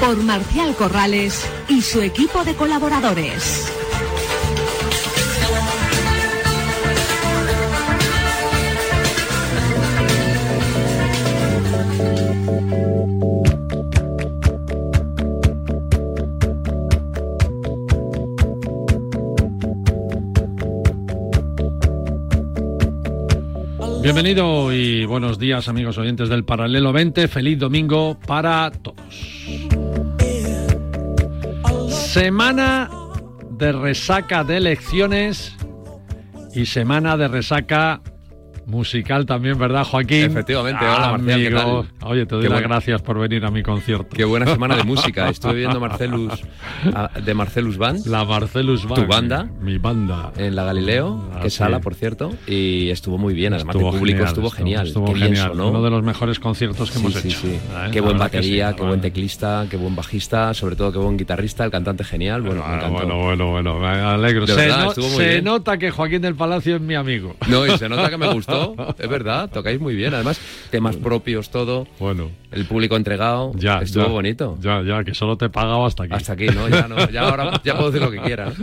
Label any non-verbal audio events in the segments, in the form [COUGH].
por Marcial Corrales y su equipo de colaboradores. Bienvenido y buenos días amigos oyentes del Paralelo 20. Feliz domingo para todos. Semana de resaca de elecciones y semana de resaca musical también, ¿verdad, Joaquín? Efectivamente, hola Marcial, ¿qué tal? Oye, te doy Qué las gracias por venir a mi concierto. Qué buena semana de [LAUGHS] música. Estuve viendo Marcelus a- de Marcelus Band La Marcelus Band. ¿Tu banda? Mi banda. en la Galileo, Ah, que sí. sala, por cierto, y estuvo muy bien. Además, el público estuvo, genial. Estuvo Qué bien genial. sonó. Uno de los mejores conciertos que Sí, hemos sí, hecho. sí. ¿eh? Qué La buen verdad que batería, sí, qué buen teclista, qué buen bajista, sobre todo qué buen guitarrista, el cantante genial. Bueno, me Ah, encantó. bueno, bueno, bueno, me alegro. De se verdad, no- estuvo muy se bien. nota que Joaquín del Palacio es mi amigo. No, y se nota que me gustó, es verdad, tocáis muy bien. Además, temas propios, todo, Bueno, el público entregado, ya. estuvo ya, bonito. Ya, ya, que solo te he pagado hasta aquí. Hasta aquí, ¿no? Ya, no, ya ahora ya puedo decir lo que quiera. [LAUGHS]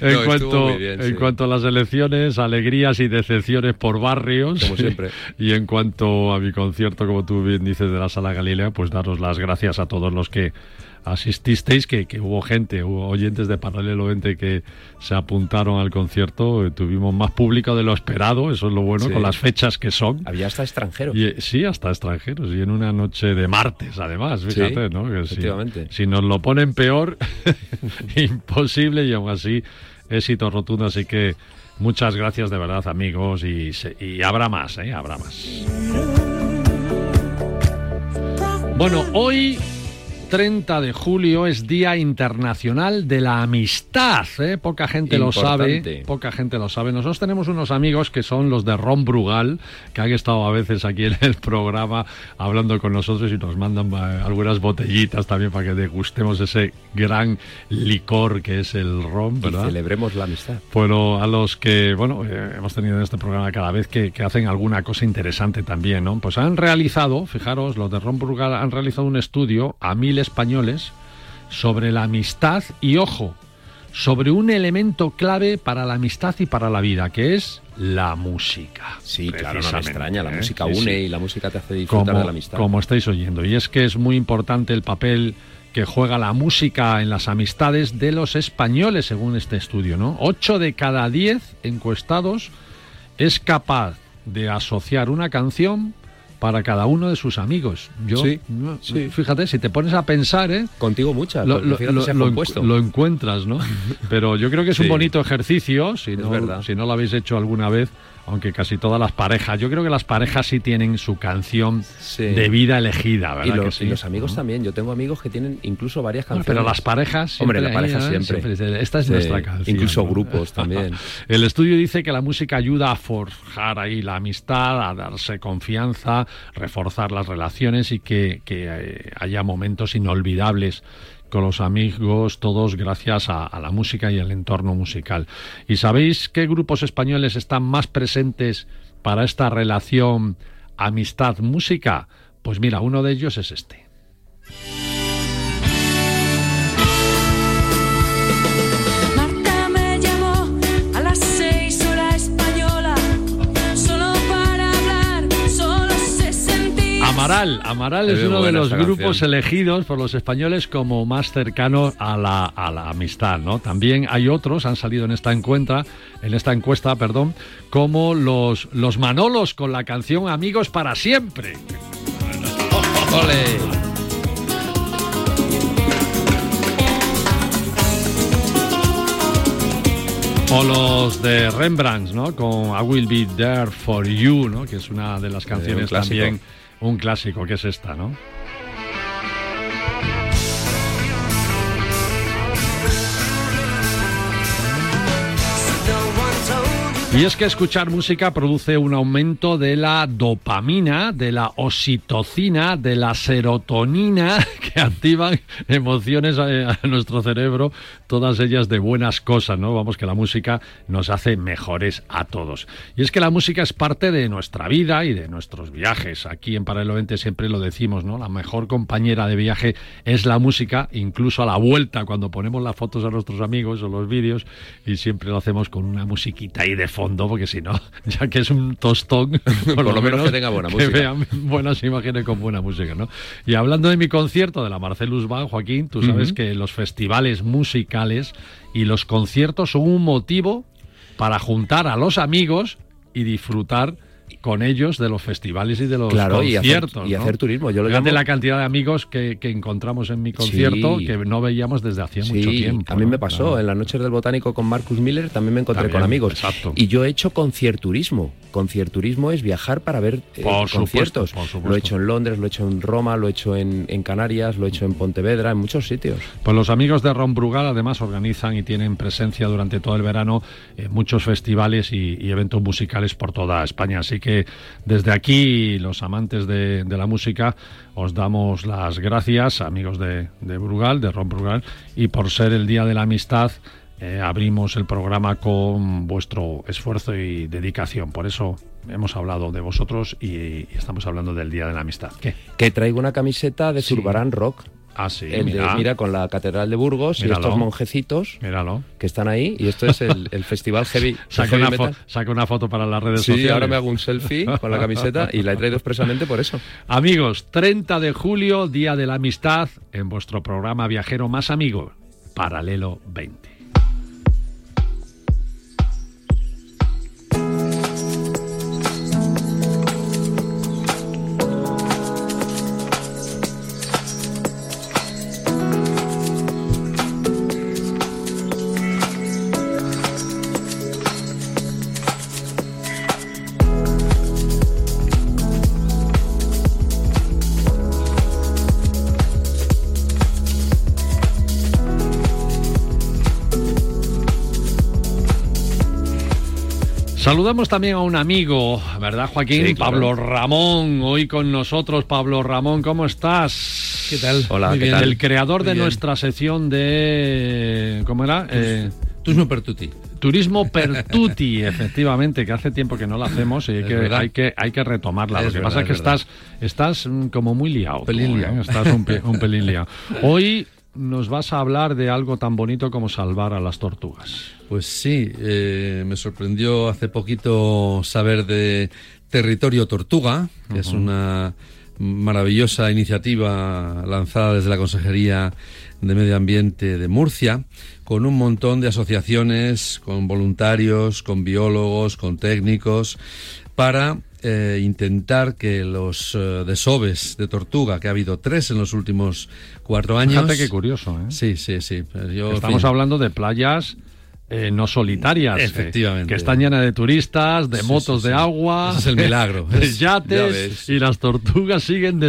En, No, cuanto, bien, en sí. cuanto a las elecciones, alegrías y decepciones por barrios. Como siempre. [LAUGHS] Y en cuanto a mi concierto, como tú bien dices, de la Sala Galilea, pues daros las gracias a todos los que asististeis, que, que hubo gente, hubo oyentes de Paralelo 20 que se apuntaron al concierto. eh, Tuvimos más público de lo esperado, eso es lo bueno, Sí. con las fechas que son. Había hasta extranjeros. Y, eh, sí, hasta extranjeros. Y en una noche de martes, además, Sí, fíjate, ¿no? Que si- efectivamente. Si, nos lo ponen peor, [LAUGHS] imposible y aún así, éxito rotundo. Así que muchas gracias de verdad, amigos. Y, y habrá más, ¿eh? Habrá más. Bueno, hoy... 30 de julio es Día Internacional de la Amistad. ¿eh? Poca gente lo sabe. Poca gente lo sabe. Nosotros tenemos unos amigos que son los de Ron Brugal, que han estado a veces aquí en el programa hablando con nosotros y nos mandan eh, algunas botellitas también para que degustemos ese gran licor que es el ron, Y ¿verdad? celebremos la amistad. Bueno, a los que, bueno, eh, hemos tenido en este programa cada vez que, que hacen alguna cosa interesante también, ¿no? Pues han realizado, fijaros, los de Ron Brugal han realizado un estudio a mil españoles sobre la amistad y, ojo, sobre un elemento clave para la amistad y para la vida, que es la música. Sí, claro, no me extraña. La ¿eh? música Sí, une sí y la música te hace disfrutar como, de la amistad. como estáis oyendo. Y es que es muy importante el papel que juega la música en las amistades de los españoles, según este estudio, ¿no? Ocho de cada diez encuestados es capaz de asociar una canción para cada uno de sus amigos. Yo, Sí, no, sí. fíjate, si te pones a pensar, ¿eh? Contigo muchas, Lo, lo- lo- encuentras, ¿no? [LAUGHS] Pero yo creo que es un bonito ejercicio, si no, si no lo habéis hecho alguna vez, aunque casi todas las parejas, yo creo que las parejas sí tienen su canción Sí. de vida elegida, y, ¿verdad? los, que sí? y los amigos ¿No? también. Yo tengo amigos que tienen incluso varias Bueno, canciones. pero las parejas Hombre, siempre la pareja ahí, ¿eh? siempre. Esta es Sí, nuestra canción. incluso ¿no? grupos [LAUGHS] también. El estudio dice que la música ayuda a forjar ahí la amistad, a darse confianza, reforzar las relaciones y que, que, eh, haya momentos inolvidables con los amigos, todos gracias a, la música y el entorno musical. ¿Y sabéis qué grupos españoles están más presentes para esta relación amistad-música? Pues mira, uno de ellos es este. Amaral, Amaral es Es uno de los grupos canción. elegidos por los españoles como más cercano a la, a la amistad, ¿no? También hay otros, han salido en esta encuesta, en esta encuesta, perdón, como los, los Manolos con la canción Amigos para siempre. ¡Ole! O los de Rembrandt, ¿no? Con I Will Be There For You, ¿no? Que es una de las canciones clásico. también, un clásico que es esta, ¿no? Y es que escuchar música produce un aumento de la dopamina, de la oxitocina, de la serotonina [LAUGHS] que activan emociones a, nuestro cerebro todas ellas de buenas cosas, ¿no? Vamos que la música nos hace mejores a todos. Y es que la música es parte de nuestra vida y de nuestros viajes. Aquí en Paralelo 20 siempre lo decimos, ¿no? La mejor compañera de viaje es la música, incluso a la vuelta cuando ponemos las fotos a nuestros amigos o los vídeos y siempre lo hacemos con una musiquita ahí de fondo porque si no, [LAUGHS] ya que es un tostón, [LAUGHS] por, lo, menos, que tenga buena que música. vean buenas imágenes con buena música, ¿no? Y hablando de mi concierto de la Marcelus Band, Joaquín, tú sabes Ujú. que los festivales y los conciertos son un motivo para juntar a los amigos y disfrutar con ellos de los festivales y de los Claro, y hacer- conciertos. y hacer turismo. Yo lo Fíjate llamo- la cantidad de amigos que, que encontramos en mi concierto Sí. que no veíamos desde hacía Sí, mucho tiempo. a mí ¿no? me pasó. Claro. En las noches del botánico con Marcus Miller también me encontré También, con amigos. exacto. Y yo he hecho concierturismo. Concierturismo es viajar para ver eh, Por supuesto, conciertos. por supuesto. Lo he hecho en Londres, lo he hecho en Roma, lo he hecho en, en Canarias, lo he hecho en Pontevedra, en muchos sitios. Pues los amigos de Ron Brugal además organizan y tienen presencia durante todo el verano en muchos festivales y, y eventos musicales por toda España. Así que desde aquí, los amantes de, de la música, os damos las gracias, amigos de, de Brugal, de Ron Brugal, y por ser el Día de la Amistad. eh, abrimos el programa con vuestro esfuerzo y dedicación. Por eso hemos hablado de vosotros y, y estamos hablando del Día de la Amistad. ¿Qué? Que traigo una camiseta de Sí. Rock. Ah, sí, el de- mira. con la Catedral de Burgos y estos monjecitos Míralo. que están ahí. Y esto es el, el festival Heavy, [LAUGHS] Saca una, Metal. fo- saca una foto para las redes Sí, sociales. ahora me hago un selfie con la camiseta y la he traído expresamente por eso. [LAUGHS] Amigos, 30 de julio, Día de la Amistad, en vuestro programa viajero más amigo, Paralelo 20. Saludamos también a un amigo, ¿verdad, Joaquín? Sí, claro. Pablo Ramón, hoy con nosotros. Pablo Ramón, ¿cómo estás? ¿Qué tal? Hola, Muy ¿qué bien. tal? El creador Muy de bien. nuestra sección de... ¿Cómo era? Eh, Turismo Pertuti. Turismo per tutti, efectivamente, que hace tiempo que no lo hacemos y hay que, hay que, hay que retomarla. Lo que verdad, pasa es que verdad. estás, estás como muy liado. tú, Pelín ¿eh? liado. Estás un, pe- un pelín liado. [LAUGHS] Hoy nos vas a hablar de algo tan bonito como salvar a las tortugas. Pues sí, eh, me sorprendió hace poquito saber de Territorio Tortuga, que es una maravillosa iniciativa lanzada desde la Consejería de Medio Ambiente de Murcia, con un montón de asociaciones, con voluntarios, con biólogos, con técnicos, para eh, intentar que los eh, desoves de tortuga, que ha habido tres en los últimos cuatro años. Fíjate qué curioso, ¿eh? Sí, sí, sí. Yo, Estamos fin, hablando de playas eh, no solitarias. eh, Efectivamente. que están llenas de turistas, de Sí, motos sí, de agua. Ese es el milagro. [LAUGHS] De Es- ya yates. Y las tortugas siguen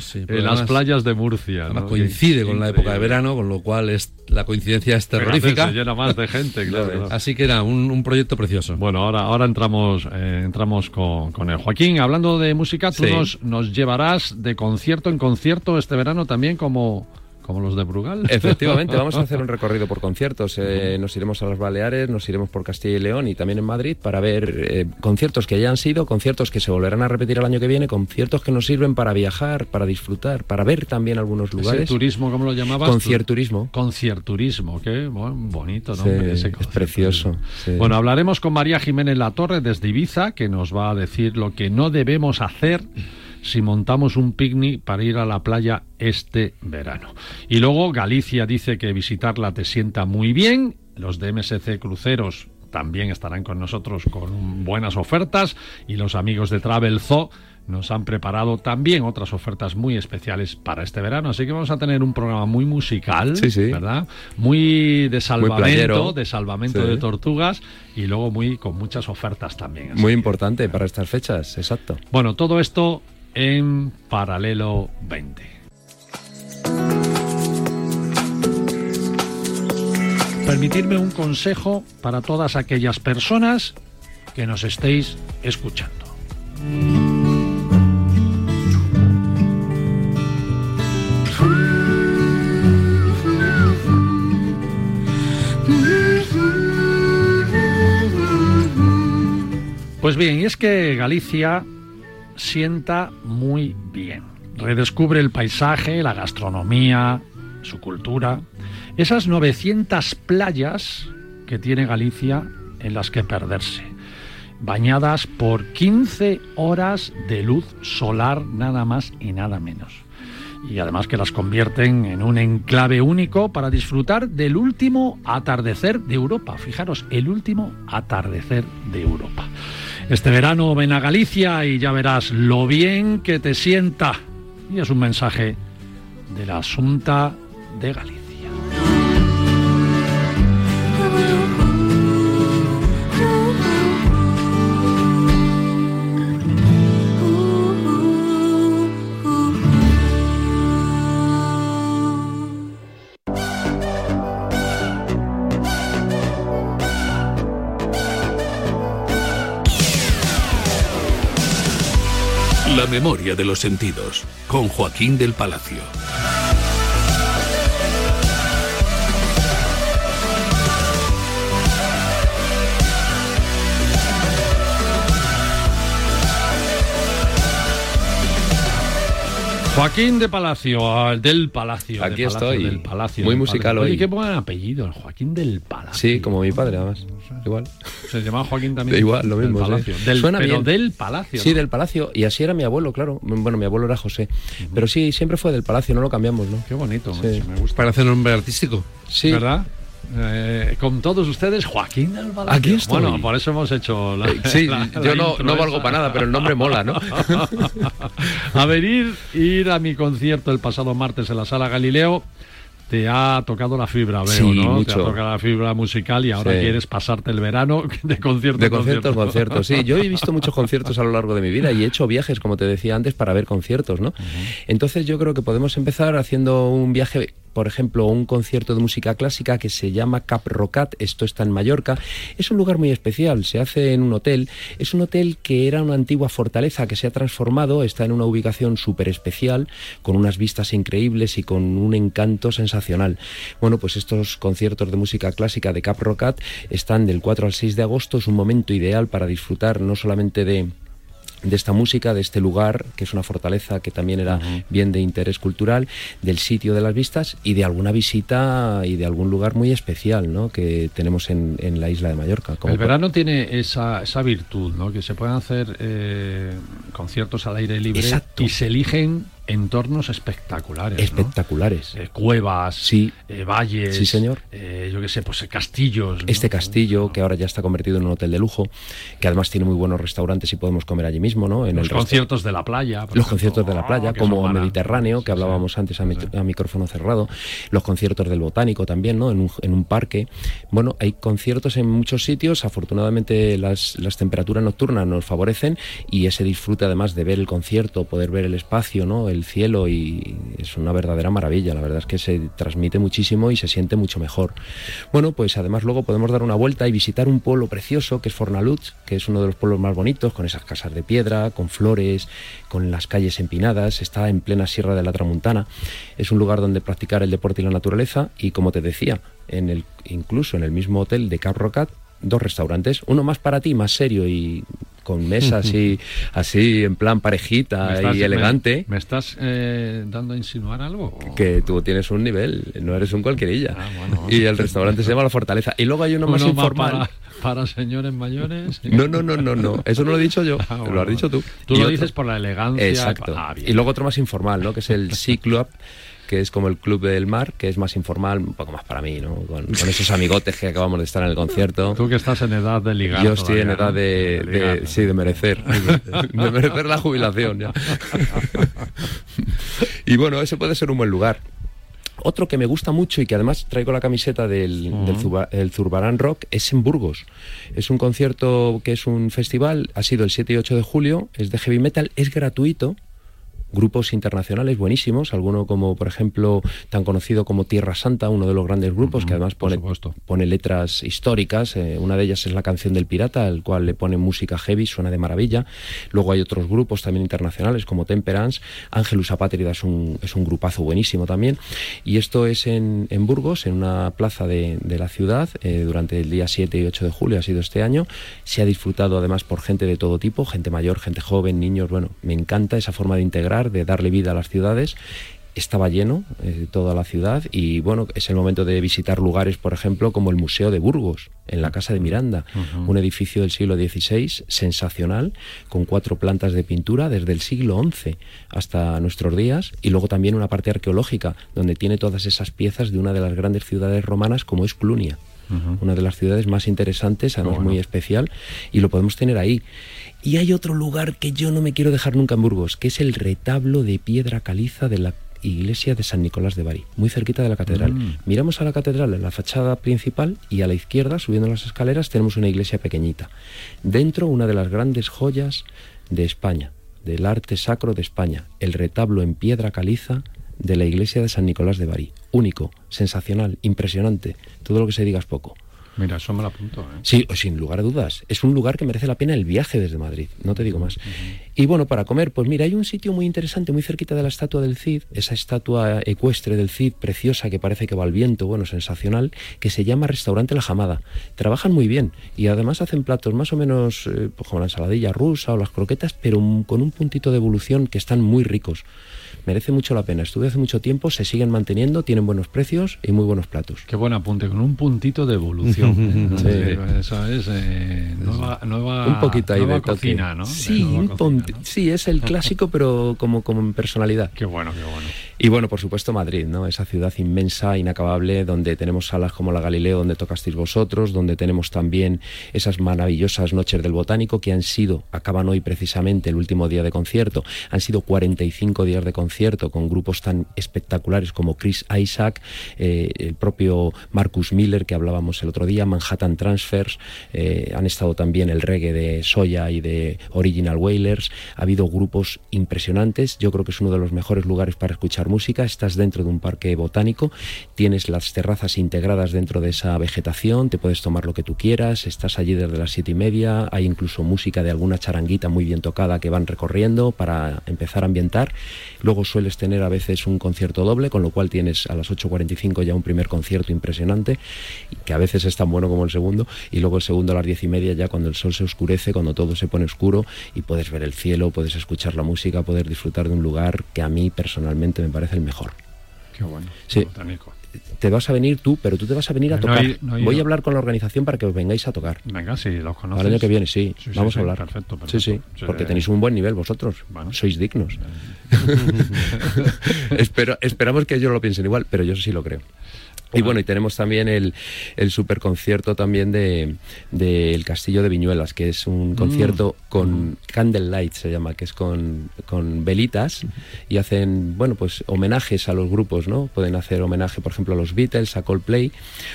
sí. en Pero las playas de Murcia. Además ¿no? coincide con la época de verano, con lo cual es, la coincidencia es terrorífica. Se llena más de gente, [LAUGHS] claro. claro. Así que era un, un proyecto precioso. Bueno, ahora, ahora entramos, eh, entramos con, con él. Joaquín, hablando de música, tú nos, nos llevarás de concierto en concierto este verano también como, como los de Brugal. [LAUGHS] Efectivamente, vamos a hacer un [LAUGHS] recorrido por conciertos. Eh, nos iremos a las Baleares, nos iremos por Castilla y León y también en Madrid para ver eh, conciertos que ya han sido, conciertos que se volverán a repetir el año que viene, conciertos que nos sirven para viajar, para disfrutar, para ver también algunos Ese lugares. turismo, ¿cómo lo llamabas? Concierturismo. Concierturismo, qué bueno, bonito, ¿no? Sí, Ese es precioso, sí. Bueno, hablaremos con María Jiménez La Torre desde Ibiza, que nos va a decir lo que no debemos hacer si montamos un picnic para ir a la playa este verano. Y luego Galicia dice que visitarla te sienta muy bien. Los de MSC Cruceros también estarán con nosotros con buenas ofertas y los amigos de Travel Zoo nos han preparado también otras ofertas muy especiales para este verano. Así que vamos a tener un programa muy musical, Sí, sí. ¿verdad? Muy de salvamento, de salvamento Sí. de tortugas y luego muy con muchas ofertas también. Así Muy que, importante para estas fechas, exacto. Bueno, todo esto en Paralelo 20. Permitirme un consejo para todas aquellas personas que nos estéis escuchando. Pues bien, y es que Galicia sienta muy bien. Redescubre el paisaje, la gastronomía, su cultura, esas 900 playas que tiene Galicia en las que perderse, bañadas por 15 horas de luz solar nada más y nada menos. Y además que las convierten en un enclave único para disfrutar del último atardecer de Europa. Fijaros, el último atardecer de Europa. Este verano ven a Galicia y ya verás lo bien que te sienta. Y es un mensaje de la Asunta de Galicia. Memoria de los sentidos, con Joaquín del Palacio. Joaquín de Palacio, del Palacio. Aquí de Palacio, estoy. Del Palacio, Muy del musical Palacio. Oye, hoy. qué buen apellido, el Joaquín del Palacio. Sí, como mi padre, además. Igual. Se llama Joaquín también. [LAUGHS] Igual, lo mismo, Del sí. Palacio. Del, Suena pero bien. del Palacio. Sí, ¿no? del Palacio. Y así era mi abuelo, claro. Bueno, mi abuelo era José. Pero sí, siempre fue del Palacio, no lo cambiamos, ¿no? Qué bonito, Sí. macho, me gusta. Parece nombre artístico. Sí. ¿Verdad? Eh, con todos ustedes, Joaquín del. Aquí estoy. Bueno, por eso hemos hecho la. Eh, Sí, [LAUGHS] la- yo la no, no valgo para nada, pero el nombre mola, ¿no? [LAUGHS] a ver, ir, ir a mi concierto el pasado martes en la Sala Galileo. Te ha tocado la fibra, veo, Sí, ¿no? Te ha tocado la fibra musical y ahora Sí. quieres pasarte el verano [LAUGHS] de concierto De en conciertos, conciertos. Sí, yo he [LAUGHS] visto muchos conciertos a lo largo de mi vida y he hecho viajes, como te decía antes, para ver conciertos, ¿no? Entonces yo creo que podemos empezar haciendo un viaje, por ejemplo, un concierto de música clásica que se llama Cap Rocat, esto está en Mallorca. Es un lugar muy especial, se hace en un hotel. Es un hotel que era una antigua fortaleza que se ha transformado, está en una ubicación súper especial, con unas vistas increíbles y con un encanto sensacional. Bueno, pues estos conciertos de música clásica de Cap Rocat están del 4 al 6 de agosto, es un momento ideal para disfrutar no solamente de de esta música, de este lugar, que es una fortaleza que también era bien de interés cultural, del sitio de las vistas y de alguna visita y de algún lugar muy especial ¿no? que tenemos en, en la isla de Mallorca. como El por- verano tiene esa, esa virtud, ¿no? Que se pueden hacer eh, conciertos al aire libre Exacto. y se eligen entornos espectaculares, ¿no? espectaculares. Eh, cuevas, Sí. eh, valles, Sí, señor. eh, yo qué sé, pues castillos. ¿no? Este castillo, que ahora ya está convertido en un hotel de lujo, que además tiene muy buenos restaurantes y podemos comer allí mismo, ¿no? En los el conciertos de la playa. Los ejemplo. conciertos de la playa, Ah, como. Mediterráneo, que sí. hablábamos antes a, micrófono cerrado. Los conciertos del Botánico también, ¿no? En un, en un parque. Bueno, hay conciertos en muchos sitios. Afortunadamente las, las temperaturas nocturnas nos favorecen y ese disfrute además de ver el concierto, poder ver el espacio, ¿no? El cielo y es una verdadera maravilla. La verdad es que se transmite muchísimo y se siente mucho mejor. Bueno, pues además luego podemos dar una vuelta y visitar un pueblo precioso que es Fornalutz, que es uno de los pueblos más bonitos, con esas casas de piedra, con flores, con las calles empinadas, está en plena Sierra de la Tramuntana. Es un lugar donde practicar el deporte y la naturaleza y como te decía, en el, incluso en el mismo hotel de Cap Rocat, dos restaurantes, uno más para ti, más serio y con mesas así, [LAUGHS] así en plan ¿Me parejita estás- y elegante. ¿Me, estás eh, dando a insinuar algo? o- Que tú tienes un nivel, no eres un cualquierilla. Ah, bueno. Y el restaurante se llama La Fortaleza. Y luego hay uno, más informal. para, para señores mayores. No, no, no, no, no. Eso no lo he dicho yo. [LAUGHS] Ah, lo has dicho tú. Tú Y lo otro- dices por la elegancia. Exacto. Ah, y luego otro más informal, ¿no? Que es el Sea Club, que es como el club del mar, que es más informal, un poco más para mí, ¿no? Con, con esos amigotes que acabamos de estar en el concierto. Tú que estás en edad de ligar. Yo estoy en edad ¿no? de, sí, de merecer, [LAUGHS] [LAUGHS] de merecer la jubilación ya. [LAUGHS] y bueno, ese puede ser un buen lugar. Otro que me gusta mucho y que además traigo la camiseta del, del Zuba- el Zurbarán Rock es en Burgos. Es un concierto que es un festival, ha sido el 7 y 8 de julio, es de heavy metal, es gratuito. Grupos internacionales buenísimos, alguno como por ejemplo tan conocido como Tierra Santa, uno de los grandes grupos que además pone letras históricas, eh, una de ellas es la canción del pirata, al cual le pone música heavy, suena de maravilla. Luego hay otros grupos también internacionales como Temperance, Angelus Apátrida es un, es un grupazo buenísimo también. Y esto es en, en Burgos, en una plaza de, de la ciudad, eh, durante el día 7 y 8 de julio ha sido este año. Se ha disfrutado además por gente de todo tipo, gente mayor, gente joven, niños. Bueno, me encanta esa forma de integrar, de darle vida a las ciudades estaba lleno eh, toda la ciudad y bueno, es el momento de visitar lugares, por ejemplo, como el Museo de Burgos, en la Casa de Miranda, un edificio del siglo XVI sensacional, con cuatro plantas de pintura desde el siglo XI hasta nuestros días y luego también una parte arqueológica donde tiene todas esas piezas de una de las grandes ciudades romanas como es Clunia. Una de las ciudades más interesantes, además bueno. muy especial, y lo podemos tener ahí. Y hay otro lugar que yo no me quiero dejar nunca en Burgos, que es el retablo de piedra caliza de la iglesia de San Nicolás de Bari, muy cerquita de la catedral. Mm. Miramos a la catedral en la fachada principal y a la izquierda, subiendo las escaleras, tenemos una iglesia pequeñita. Dentro, una de las grandes joyas de España, del arte sacro de España, el retablo en piedra caliza de la iglesia de San Nicolás de Bari. Único, sensacional, impresionante. Todo lo que se diga es poco. Mira, eso me lo apunto. ¿eh? Sí, sin lugar a dudas. Es un lugar que merece la pena el viaje desde Madrid, no te digo más. Y bueno, para comer, pues mira, hay un sitio muy interesante, muy cerquita de la estatua del Cid, esa estatua ecuestre del Cid, preciosa, que parece que va al viento, bueno, sensacional, que se llama Restaurante La Jamada. Trabajan muy bien y además hacen platos más o menos eh, pues como la ensaladilla rusa o las croquetas, pero con un puntito de evolución que están muy ricos. Merece mucho la pena. Estuve hace mucho tiempo, se siguen manteniendo, tienen buenos precios y muy buenos platos. Qué buen apunte, con un puntito de evolución. [LAUGHS] Sí. Sí, Eso es eh, nueva, nueva, un poquito ahí nueva de cocina, ¿no? De Sí, un cocina, sí, es el clásico, pero como, como en personalidad. Qué bueno, qué bueno. Y bueno, por supuesto Madrid, ¿no? Esa ciudad inmensa, inacabable, donde tenemos salas como la Galileo, donde tocasteis vosotros, donde tenemos también esas maravillosas noches del botánico que han sido, acaban hoy precisamente el último día de concierto, han sido 45 días de concierto con grupos tan espectaculares como Chris Isaac, eh, el propio Marcus Miller que hablábamos el otro día, Manhattan Transfers, eh, han estado también el reggae de Soya y de Original Wailers, ha habido grupos impresionantes, yo creo que es uno de los mejores lugares para escuchar música, estás dentro de un parque botánico, tienes las terrazas integradas dentro de esa vegetación, te puedes tomar lo que tú quieras, estás allí desde las siete y media, hay incluso música de alguna charanguita muy bien tocada que van recorriendo para empezar a ambientar, luego sueles tener a veces un concierto doble, con lo cual tienes a las 8.45 ya un primer concierto impresionante, que a veces es tan bueno como el segundo, y luego el segundo a las diez y media ya cuando el sol se oscurece, cuando todo se pone oscuro y puedes ver el cielo, puedes escuchar la música, poder disfrutar de un lugar que a mí personalmente me parece el mejor. Qué bueno. Sí. Botánico. Te vas a venir tú, pero tú te vas a venir a No tocar. no Voy a hablar con la organización para que os vengáis a tocar. Venga, sí, los conoces. Al año que viene, sí. Vamos sí, a hablar. perfecto, Sí, sí. perfecto. Sí, Porque tenéis un buen nivel vosotros. Bueno. Sois dignos. [LAUGHS] [LAUGHS] Espero, esperamos que ellos lo piensen igual, pero yo sí lo creo. Y bueno, y tenemos también el, el super concierto también de del Castillo de Viñuelas, que es un concierto con Candlelight, se llama, que es con, con velitas y hacen, bueno, pues homenajes a los grupos, ¿no? Pueden hacer homenaje, por ejemplo, a los Beatles, a Coldplay.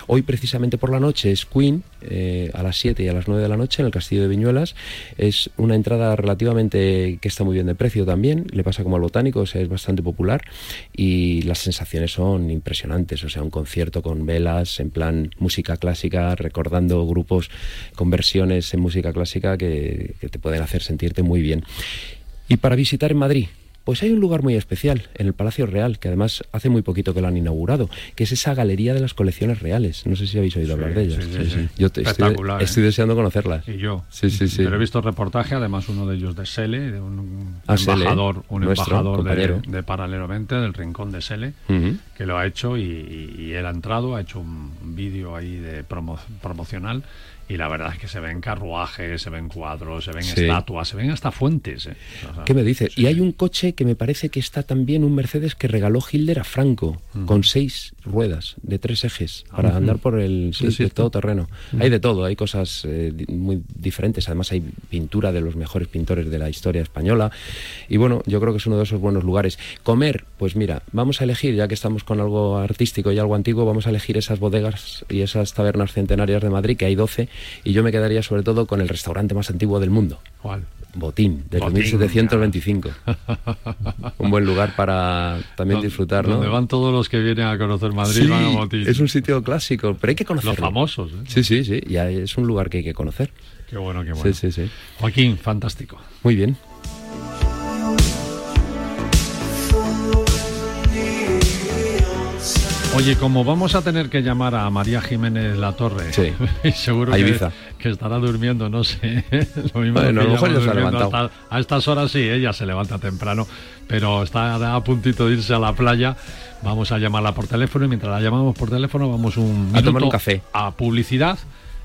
Hoy, precisamente por la noche, es Queen, eh, a las 7 y a las 9 de la noche en el Castillo de Viñuelas. Es una entrada relativamente que está muy bien de precio también, le pasa como al botánico, o sea, es bastante popular y las sensaciones son impresionantes, o sea, un concierto con velas, en plan música clásica, recordando grupos con versiones en música clásica que, que te pueden hacer sentirte muy bien. Y para visitar en Madrid, pues hay un lugar muy especial, en el Palacio Real, que además hace muy poquito que lo han inaugurado, que es esa galería de las colecciones reales. No sé si habéis oído hablar de ellas. sí, sí, sí. Yo te- estoy, Espectacular, ¿eh? estoy deseando conocerlas. Y yo. Sí, sí, sí. Pero he visto reportaje, además uno de ellos de Sele, de un Ah, Sele, embajador, un nuestro embajador de, de Paralelamente, del Rincón de Sele, que lo ha hecho y, y- y él ha entrado, ha hecho un vídeo ahí de promo- promocional y la verdad es que se ven carruajes, se ven cuadros, se ven Sí. estatuas, se ven hasta fuentes. ¿eh? O sea, ¿Qué me dices? sí, y hay un coche que me parece que está también un Mercedes que regaló Hilder a Franco, con seis ruedas de tres ejes, para andar por el sí, de todo terreno. Hay de todo, hay cosas eh, muy diferentes. Además, hay pintura de los mejores pintores de la historia española. Y bueno, yo creo que es uno de esos buenos lugares. Comer, pues mira, vamos a elegir, ya que estamos con algo artístico y algo antiguo, vamos a elegir esas bodegas y esas tabernas centenarias de Madrid, que hay 12, y yo me quedaría sobre todo con el restaurante más antiguo del mundo. ¿Cuál? Botín, desde Botín, 1725. [LAUGHS] Un buen lugar para también disfrutar, ¿no? Donde van todos los que vienen a conocer Madrid, Sí, van a Botín. es un sitio clásico, pero hay que conocerlo. Los famosos, ¿eh? Sí, sí, sí, ya es un lugar que hay que conocer. Qué bueno, qué bueno. Sí, sí, sí. Joaquín, fantástico. Muy bien. Oye, como vamos a tener que llamar a María Jiménez La Torre, Sí. y [LAUGHS] seguro A que, que estará durmiendo, no sé. [LAUGHS] Lo mismo Bueno, a lo pillamos mejor ya se ha durmiendo levantado. hasta- a estas horas sí, ella se levanta temprano, pero está a puntito de irse a la playa. Vamos a llamarla por teléfono y mientras la llamamos por teléfono vamos un A tomar un café. a publicidad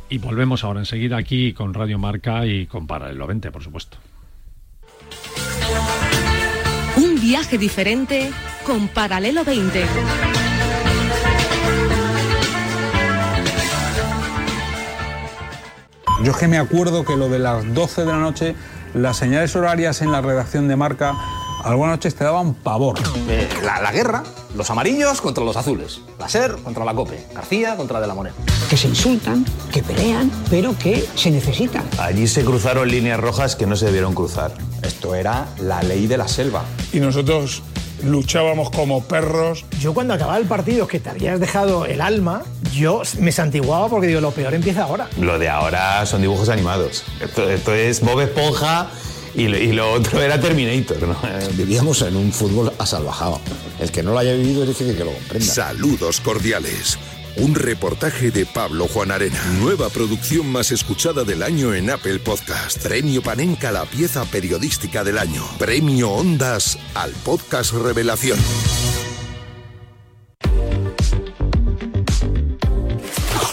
y volvemos ahora enseguida aquí con Radio Marca y con Paralelo 20, por supuesto. Un viaje diferente con Paralelo 20. Yo es que me acuerdo que lo de las 12 de la noche, las señales horarias en la redacción de marca, algunas noches te daban pavor. Eh, la, la guerra, los amarillos contra los azules, la SER contra la COPE, García contra De la Moneda. que se insultan, que pelean, pero que se necesitan. Allí se cruzaron líneas rojas que no se debieron cruzar. Esto era la ley de la selva. Y nosotros luchábamos como perros. Yo cuando acababa el partido, que te habías dejado el alma, yo me santiguaba porque digo, lo peor empieza ahora. Lo de ahora son dibujos animados. Esto, esto es Bob Esponja y lo, y lo otro era Terminator. ¿no? Vivíamos en un fútbol asalvajado. El que no lo haya vivido es difícil que lo comprenda. Saludos cordiales. Un reportaje de Pablo Juan Arena. Nueva producción más escuchada del año en Apple Podcast. Premio Panenka la pieza periodística del año. Premio Ondas al podcast Revelación.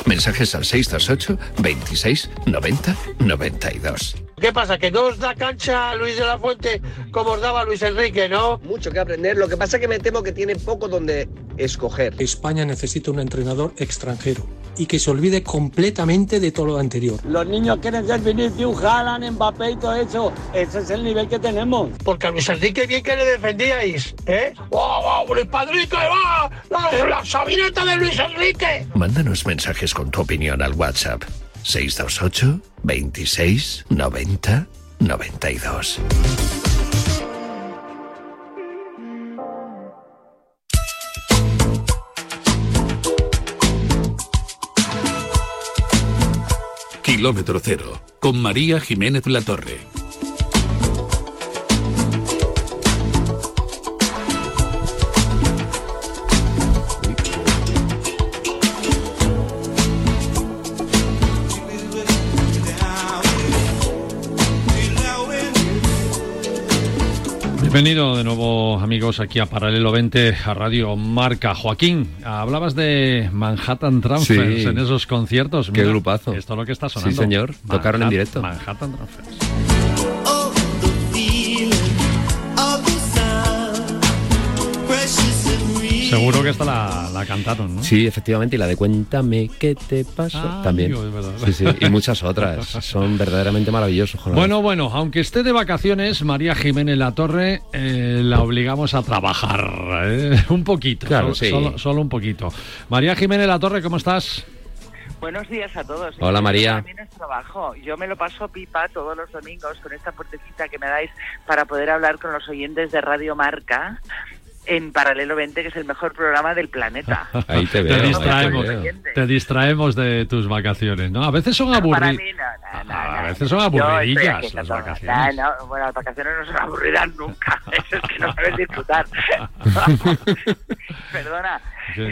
Mensajes al 628 26 90 92. ¿Qué pasa? ¿Que no os da cancha Luis de la Fuente como os daba Luis Enrique, no? Mucho que aprender, lo que pasa es que me temo que tiene poco donde escoger. España necesita un entrenador extranjero y que se olvide completamente de todo lo anterior. Los niños quieren ser Vinicius, Haaland, Mbappé y todo eso. Ese es el nivel que tenemos. Porque a Luis Enrique bien que le defendíais, ¿eh? ¡Wow, wow, Luis Padrique, va! ¡La, la sabineta de Luis Enrique! Mándanos mensajes con tu opinión al WhatsApp 628 26 90 92. Kilómetro cero. Con María Jiménez La Bienvenido de nuevo, amigos, aquí a Paralelo 20, a Radio Marca. Joaquín, hablabas de Manhattan Transfers Sí. en esos conciertos. Qué grupazo. Esto es lo que está Sí, sonando. señor. Tocaron en Manhattan- directo. Manhattan Transfers. Seguro que esta la, la cantaron, ¿no? Sí, efectivamente, y la de Cuéntame qué te pasó Ah, también. amigo, es verdad. Sí, sí, y muchas otras. [LAUGHS] Son verdaderamente maravillosos. con Bueno, bueno, aunque esté de vacaciones, María Jiménez La Torre eh, la obligamos a trabajar ¿eh? [LAUGHS] un poquito, Claro, solo, sí. solo, solo un poquito. María Jiménez La Torre, ¿cómo estás? Buenos días a todos. Hola, María. También es trabajo. Yo me lo paso pipa todos los domingos con esta puertecita que me dais para poder hablar con los oyentes de Radio Marca en Paralelo 20, que es el mejor programa del planeta. [LAUGHS] Ahí te veo. te ahí distraemos, te veo. te distraemos de tus vacaciones, ¿no? A veces son aburridas. no, no, no, A veces son aburridillas aquí las todo- vacaciones. No, no, bueno, las vacaciones no son aburridas nunca. Eso [LAUGHS] es que no sabes disfrutar. [LAUGHS] Perdona. Sí.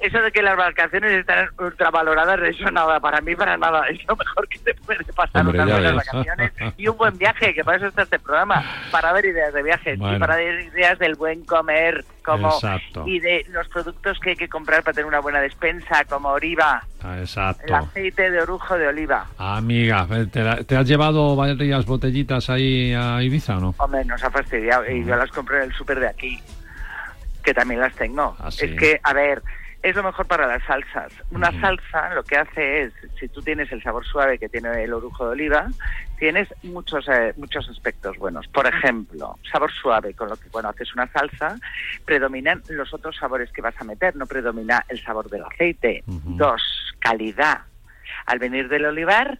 Eso de que las vacaciones están ultravaloradas, eso nada, para mí para nada. Es lo mejor que te puede pasar Hombre, unas buenas vacaciones y un buen viaje, que para eso está este programa, para ver ideas de viajes Bueno. y para ver ideas del buen comer como Exacto. y de los productos que hay que comprar para tener una buena despensa, como oliva, Ah, el Exacto. aceite de orujo de oliva. Amiga, ¿te, la- te has llevado varias botellitas ahí a Ibiza o no? Hombre, nos ha fastidiado y yo las compré en el súper de aquí, que también las tengo. Ah, sí. Es que, a ver, es lo mejor para las salsas. Una salsa lo que hace es, si tú tienes el sabor suave que tiene el orujo de oliva, tienes muchos eh, muchos aspectos buenos. Por ejemplo, sabor suave, con lo que cuando haces una salsa, predominan los otros sabores que vas a meter, no predomina el sabor del aceite. Dos, calidad. Al venir del olivar,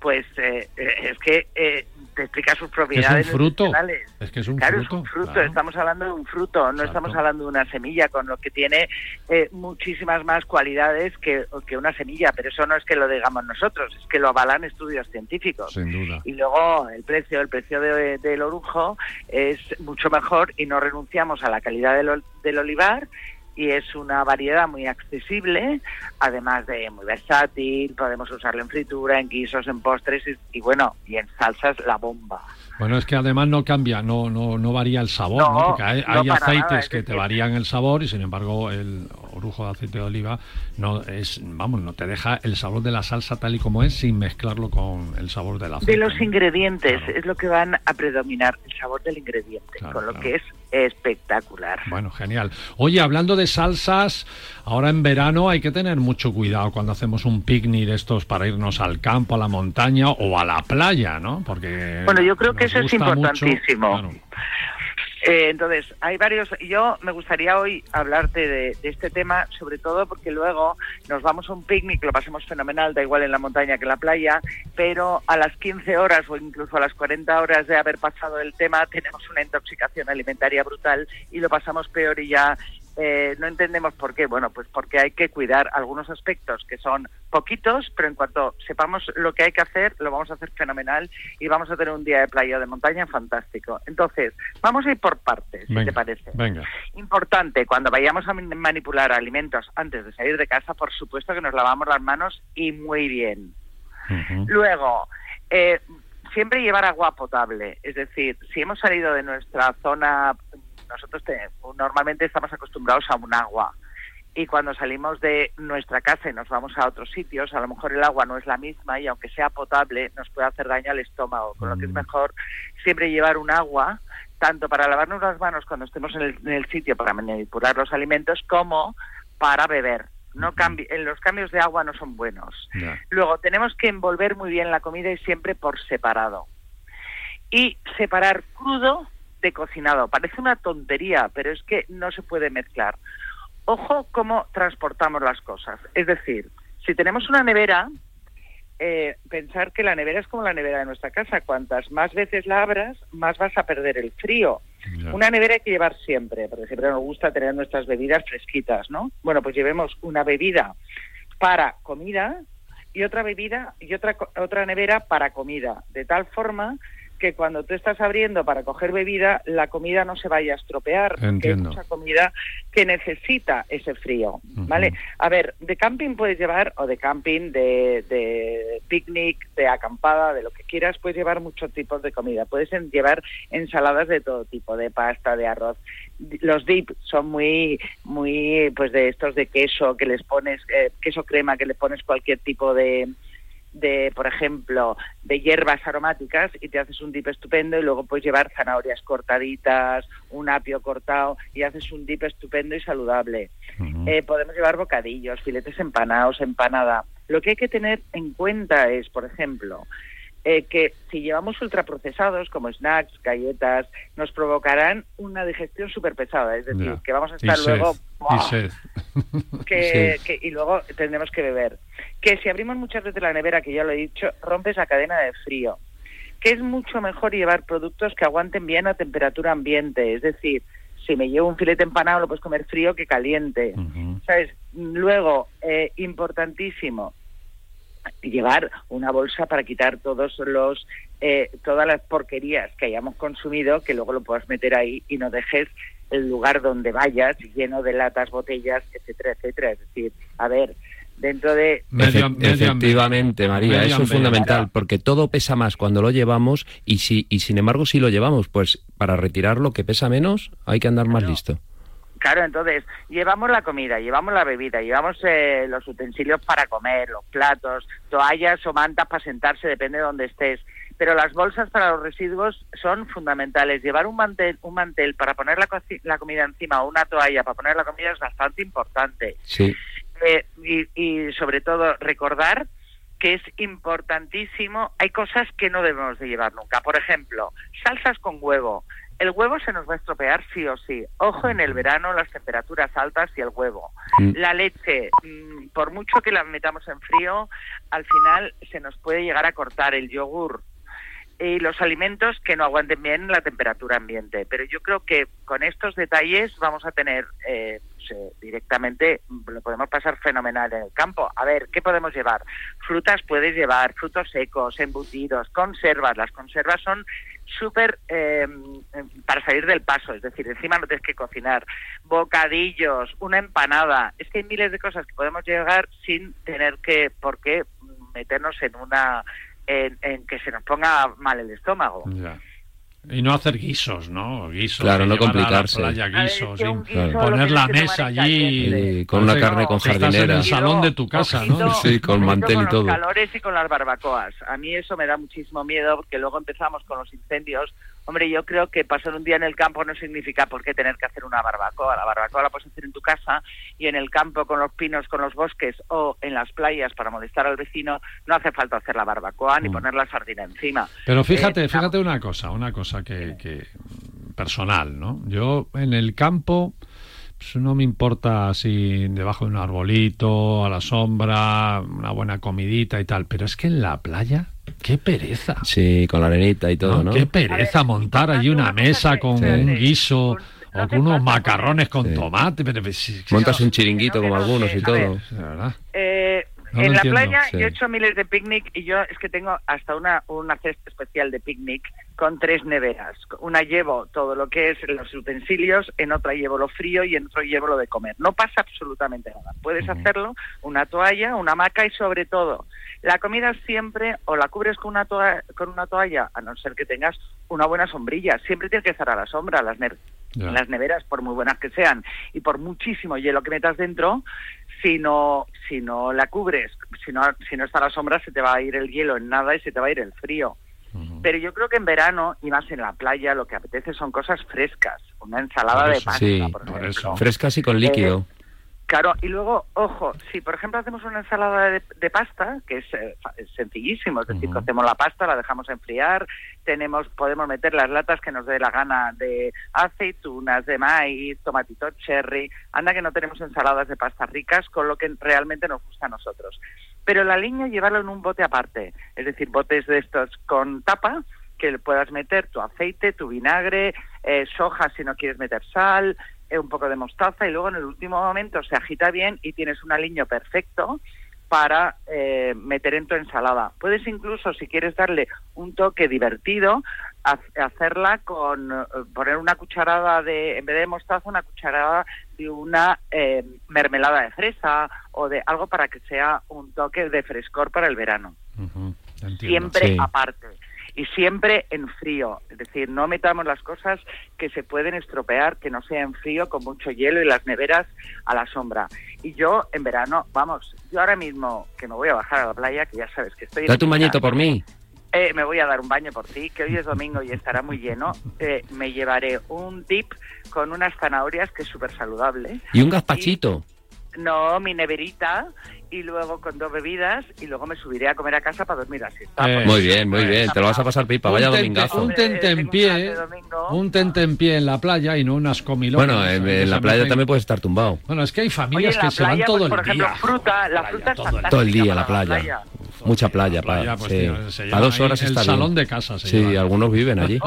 pues eh, eh, es que eh, te explica sus propiedades fruto. nutricionales. Es que es un Claro, fruto. es un fruto, claro. estamos hablando de un fruto, no estamos hablando de una semilla, con lo que tiene eh, muchísimas más cualidades que, que una semilla, pero eso no es que lo digamos nosotros, es que lo avalan estudios científicos. Sin duda. Y luego el precio, el precio de- del orujo es mucho mejor y no renunciamos a la calidad del, del olivar y es una variedad muy accesible, además de muy versátil, podemos usarlo en fritura, en guisos, en postres y, y bueno, y en salsas la bomba. Bueno, es que además no cambia, no no, no varía el sabor, ¿no? No, Porque hay, no hay aceites nada, es que te varían el sabor y sin embargo el orujo de aceite de oliva no es, vamos, no te deja el sabor de la salsa tal y como es sin mezclarlo con el sabor del aceite. De los ingredientes es lo que van a predominar, el sabor del ingrediente, con lo que es espectacular. Bueno, genial. Oye, hablando de salsas, ahora en verano hay que tener mucho cuidado cuando hacemos un picnic de estos para irnos al campo, a la montaña o a la playa, ¿no? Porque Bueno, yo creo que eso es mucho- importantísimo. claro. Eh, entonces, hay varios. Yo me gustaría hoy hablarte de, este tema, sobre todo porque luego nos vamos a un picnic, lo pasemos fenomenal, da igual en la montaña que en la playa, pero a las 15 horas o incluso a las 40 horas de haber pasado el tema, tenemos una intoxicación alimentaria brutal y lo pasamos peor y ya. Eh, no entendemos por qué. Bueno, pues porque hay que cuidar algunos aspectos que son poquitos, pero en cuanto sepamos lo que hay que hacer, lo vamos a hacer fenomenal y vamos a tener un día de playa o de montaña fantástico. Entonces, vamos a ir por partes, si te parece. Venga. Importante, cuando vayamos a man- manipular alimentos antes de salir de casa, por supuesto que nos lavamos las manos y muy bien. Luego, eh, siempre llevar agua potable. Es decir, si hemos salido de nuestra zona, nosotros te- normalmente estamos acostumbrados a un agua. Y cuando salimos de nuestra casa y nos vamos a otros sitios, a lo mejor el agua no es la misma y aunque sea potable, nos puede hacer daño al estómago. Con lo que es mejor siempre llevar un agua, tanto para lavarnos las manos cuando estemos en el, en el sitio para manipular los alimentos, como para beber. No cambi- en los cambios de agua no son buenos. Luego, tenemos que envolver muy bien la comida y siempre por separado. Y separar crudo de cocinado. Parece una tontería, pero es que no se puede mezclar. Ojo cómo transportamos las cosas. Es decir, si tenemos una nevera, eh, pensar que la nevera es como la nevera de nuestra casa. Cuantas más veces la abras, más vas a perder el frío. Una nevera hay que llevar siempre, porque siempre nos gusta tener nuestras bebidas fresquitas, ¿no? Bueno, pues llevemos una bebida para comida y otra bebida y otra otra nevera para comida, de tal forma que cuando tú estás abriendo para coger bebida, la comida no se vaya a estropear, hay Entiendo. mucha comida que necesita ese frío, ¿vale? A ver, de camping puedes llevar, o de camping, de, de picnic, de acampada, de lo que quieras, puedes llevar muchos tipos de comida. Puedes en- llevar ensaladas de todo tipo, de pasta, de arroz. Los dip son muy, muy, pues de estos de queso, que les pones, eh, queso crema, que le pones cualquier tipo de, de, por ejemplo, de hierbas aromáticas y te haces un dip estupendo y luego puedes llevar zanahorias cortaditas, un apio cortado y haces un dip estupendo y saludable. Eh, podemos llevar bocadillos, filetes empanados, empanada. Lo que hay que tener en cuenta es, por ejemplo, eh, que si llevamos ultraprocesados como snacks, galletas, nos provocarán una digestión súper pesada. Es decir, que vamos a Y estar sed, luego... y sed. [LAUGHS] que, que- y luego tendremos que beber. Que si abrimos muchas veces la nevera, que ya lo he dicho, rompe esa cadena de frío. Que es mucho mejor llevar productos que aguanten bien a temperatura ambiente. Es decir, si me llevo un filete empanado, lo puedes comer frío que caliente. ¿Sabes? Luego, eh, importantísimo, llevar una bolsa para quitar todos los eh, todas las porquerías que hayamos consumido que luego lo puedas meter ahí y no dejes el lugar donde vayas lleno de latas, botellas, etcétera, etcétera. Es decir, a ver, dentro de Efe- efectivamente, María, Medio eso es fundamental, porque todo pesa más cuando lo llevamos y si y sin embargo si lo llevamos, pues para retirar lo que pesa menos hay que andar más listo. Claro, entonces, llevamos la comida, llevamos la bebida, llevamos eh, los utensilios para comer, los platos, toallas o mantas para sentarse, depende de donde estés. pero las bolsas para los residuos son fundamentales. Llevar un mantel, un mantel para poner la, coci- la comida encima o una toalla para poner la comida es bastante importante. Sí. Eh, y, y sobre todo recordar que es importantísimo, hay cosas que no debemos de llevar nunca. Por ejemplo, salsas con huevo. El huevo se nos va a estropear sí o sí. Ojo en el verano, las temperaturas altas y el huevo. Mm. La leche, mm, por mucho que la metamos en frío, al final se nos puede llegar a cortar el yogur y los alimentos que no aguanten bien la temperatura ambiente. Pero yo creo que con estos detalles vamos a tener eh, pues, eh, directamente, lo podemos pasar fenomenal en el campo. A ver, ¿qué podemos llevar? Frutas puedes llevar, frutos secos, embutidos, conservas. Las conservas son súper eh, para salir del paso, es decir, encima no tienes que cocinar. Bocadillos, una empanada. Es que hay miles de cosas que podemos llegar sin tener que, por qué meternos en una en, en que se nos ponga mal el estómago. Ya. Y no hacer guisos, ¿no? Guisos. Claro, no a la complicarse. playa ver, guisos, es que y un guiso lo poner la mesa allí. caliente. Con una carne con estás en jardinera. el salón de tu casa, ¿no? Ojito, Sí, con mantel y con todo. los calores y con las barbacoas. A mí eso me da muchísimo miedo porque luego empezamos con los incendios. Hombre, yo creo que pasar un día en el campo no significa por qué tener que hacer una barbacoa. La barbacoa la puedes hacer en tu casa y en el campo con los pinos, con los bosques o en las playas para molestar al vecino no hace falta hacer la barbacoa ni poner la sardina encima. Pero fíjate, Eh, fíjate una cosa, una cosa que, que personal, ¿no? Yo en el campo pues, no me importa si debajo de un arbolito, a la sombra, una buena comidita y tal, pero es que en la playa, qué pereza. Sí, con la arenita y todo, ¿no? Qué pereza montar allí una mesa con un guiso o con unos macarrones con tomate. Pero, pero si- si- Montas un chiringuito como algunos y todo. ver. de verdad. Eh, No en la entiendo, playa sí. yo he hecho miles de picnic y yo es que tengo hasta una, una cesta especial de picnic con tres neveras. Una llevo todo lo que es los utensilios, en otra llevo lo frío y en otra llevo lo de comer. No pasa absolutamente nada. Puedes hacerlo, una toalla, una hamaca y sobre todo, la comida siempre o la cubres con una, toa- con una toalla, a no ser que tengas una buena sombrilla. Siempre tienes que estar a la sombra. Las, ne- las neveras, por muy buenas que sean y por muchísimo hielo que metas dentro, si no, si no la cubres, si no, si no está a la sombra, se te va a ir el hielo en nada y se te va a ir el frío. Pero yo creo que en verano, y más en la playa, lo que apetece son cosas frescas. Una ensalada de pasta, sí, por ejemplo. Frescas y con líquido. Claro, y luego, ojo, si por ejemplo hacemos una ensalada de, de pasta, que es, eh, es sencillísimo, es decir, cocemos la pasta, la dejamos enfriar, tenemos, podemos meter las latas que nos dé la gana de aceitunas, de maíz, tomatito cherry, anda que no tenemos ensaladas de pasta ricas con lo que realmente nos gusta a nosotros. Pero la línea llevarlo en un bote aparte, es decir, botes de estos con tapa, que le puedas meter tu aceite, tu vinagre, eh, soja si no quieres meter sal, un poco de mostaza y luego en el último momento se agita bien y tienes un aliño perfecto para eh, meter en tu ensalada. Puedes incluso, si quieres darle un toque divertido, ha- hacerla con eh, poner una cucharada de, en vez de mostaza, una cucharada de una eh, mermelada de fresa o de algo para que sea un toque de frescor para el verano siempre Sí. aparte y siempre en frío, es decir, no metamos las cosas que se pueden estropear, que no sea en frío con mucho hielo y las neveras a la sombra. Y yo en verano, vamos, yo ahora mismo que me voy a bajar a la playa, que ya sabes que estoy Date un bañito por mí. eh, me voy a dar un baño por ti, que hoy es domingo y estará muy lleno. Eh, me llevaré un dip con unas zanahorias que es súper saludable. Y un gazpachito. No, mi neverita y luego con dos bebidas y luego me subiré a comer a casa para dormir así. Eh, Muy bien, muy bien. Te lo vas a pasar pipa. Vaya un domingazo. Un tente en pie, un tente en pie en la playa y no unas comilonas. Bueno, en, que en la playa también puedes estar tumbado. Bueno, es que hay Oye, familias en que se van playa, todo pues, el por ejemplo, día. fruta, la fruta es fantástica Todo el día la playa. Mucha playa, para, pues, sí. dos horas el está salón bien. de casa se Sí, llevan. algunos viven allí.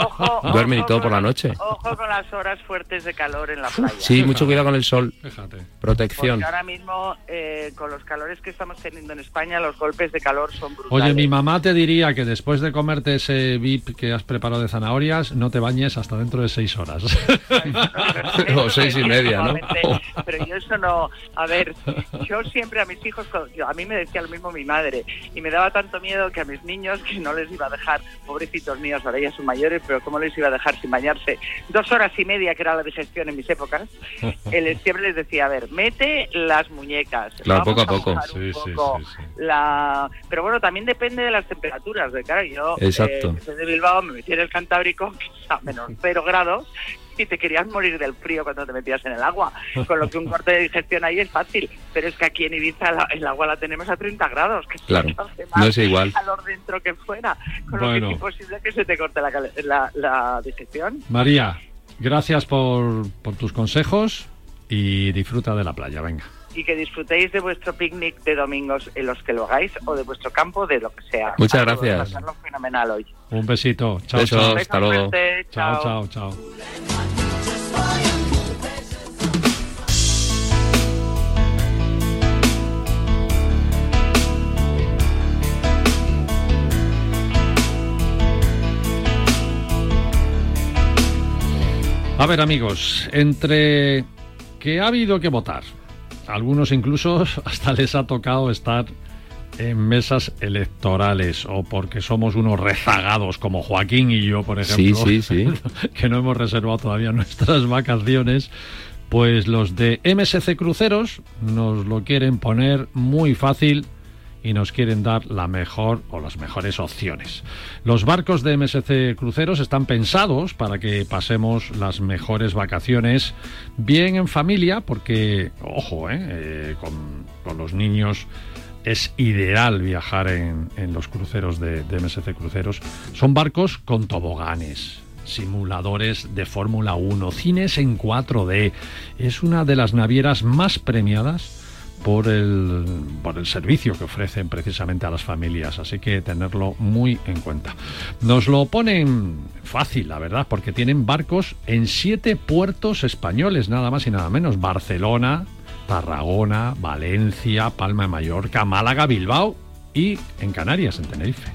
Duermen y todo por la noche. Ojo con las horas fuertes de calor en la playa. Sí, mucho cuidado con el sol. Fíjate. Protección. Porque ahora mismo, eh, con los calores que estamos teniendo en España, los golpes de calor son brutales. Oye, mi mamá te diría que después de comerte ese VIP que has preparado de zanahorias, no te bañes hasta dentro de seis horas. [LAUGHS] o seis y media, ¿no? Pero yo eso no. A ver, yo siempre a mis hijos, yo, a mí me decía lo mismo mi madre, y me me daba tanto miedo que a mis niños que no les iba a dejar, pobrecitos míos, ahora ya son mayores, pero cómo les iba a dejar sin bañarse dos horas y media, que era la digestión en mis épocas, [LAUGHS] él siempre les decía, a ver, mete las muñecas. Claro, poco a poco. Sí, sí, poco sí, la... Pero bueno, también depende de las temperaturas, de claro, yo Exacto. eh, soy de Bilbao me metí en el Cantábrico, [LAUGHS] que es a menos cero grados, y te querías morir del frío cuando te metías en el agua. Con lo que un corte de digestión ahí es fácil. Pero es que aquí en Ibiza la- el agua la tenemos a 30 grados. Que Claro, hace no es igual. calor dentro que fuera. Con lo Bueno. que es imposible que se te corte la, la, la digestión. María, gracias por, por tus consejos y disfruta de la playa, venga. Y que disfrutéis de vuestro picnic de domingos en los que lo hagáis o de vuestro campo, de lo que sea. Muchas gracias. pasarlo fenomenal hoy. Un besito. Chao, Besos, chao. hasta luego. chao. chao, chao. A ver, amigos, entre que ha habido que votar, algunos incluso [LAUGHS] hasta les ha tocado estar en mesas electorales o porque somos unos rezagados como Joaquín y yo, por Sí, ejemplo, sí, sí. [LAUGHS] que no hemos reservado todavía [LAUGHS] nuestras vacaciones, pues los de MSC Cruceros nos lo quieren poner muy fácil y nos quieren dar la mejor o las mejores opciones. Los barcos de MSC Cruceros están pensados para que pasemos las mejores vacaciones bien en familia, porque, ojo, eh, eh, con, los niños es ideal viajar en, en los cruceros de, de MSC Cruceros. Son barcos con toboganes, simuladores de Fórmula 1, cines en 4D. Es una de las navieras más premiadas por el, por el servicio que ofrecen precisamente a las familias, así que tenerlo muy en cuenta. Nos lo ponen fácil, la verdad, porque tienen barcos en siete puertos españoles, nada más y nada menos. Barcelona, Tarragona, Valencia, Palma de Mallorca, Málaga, Bilbao y en Canarias, en Tenerife.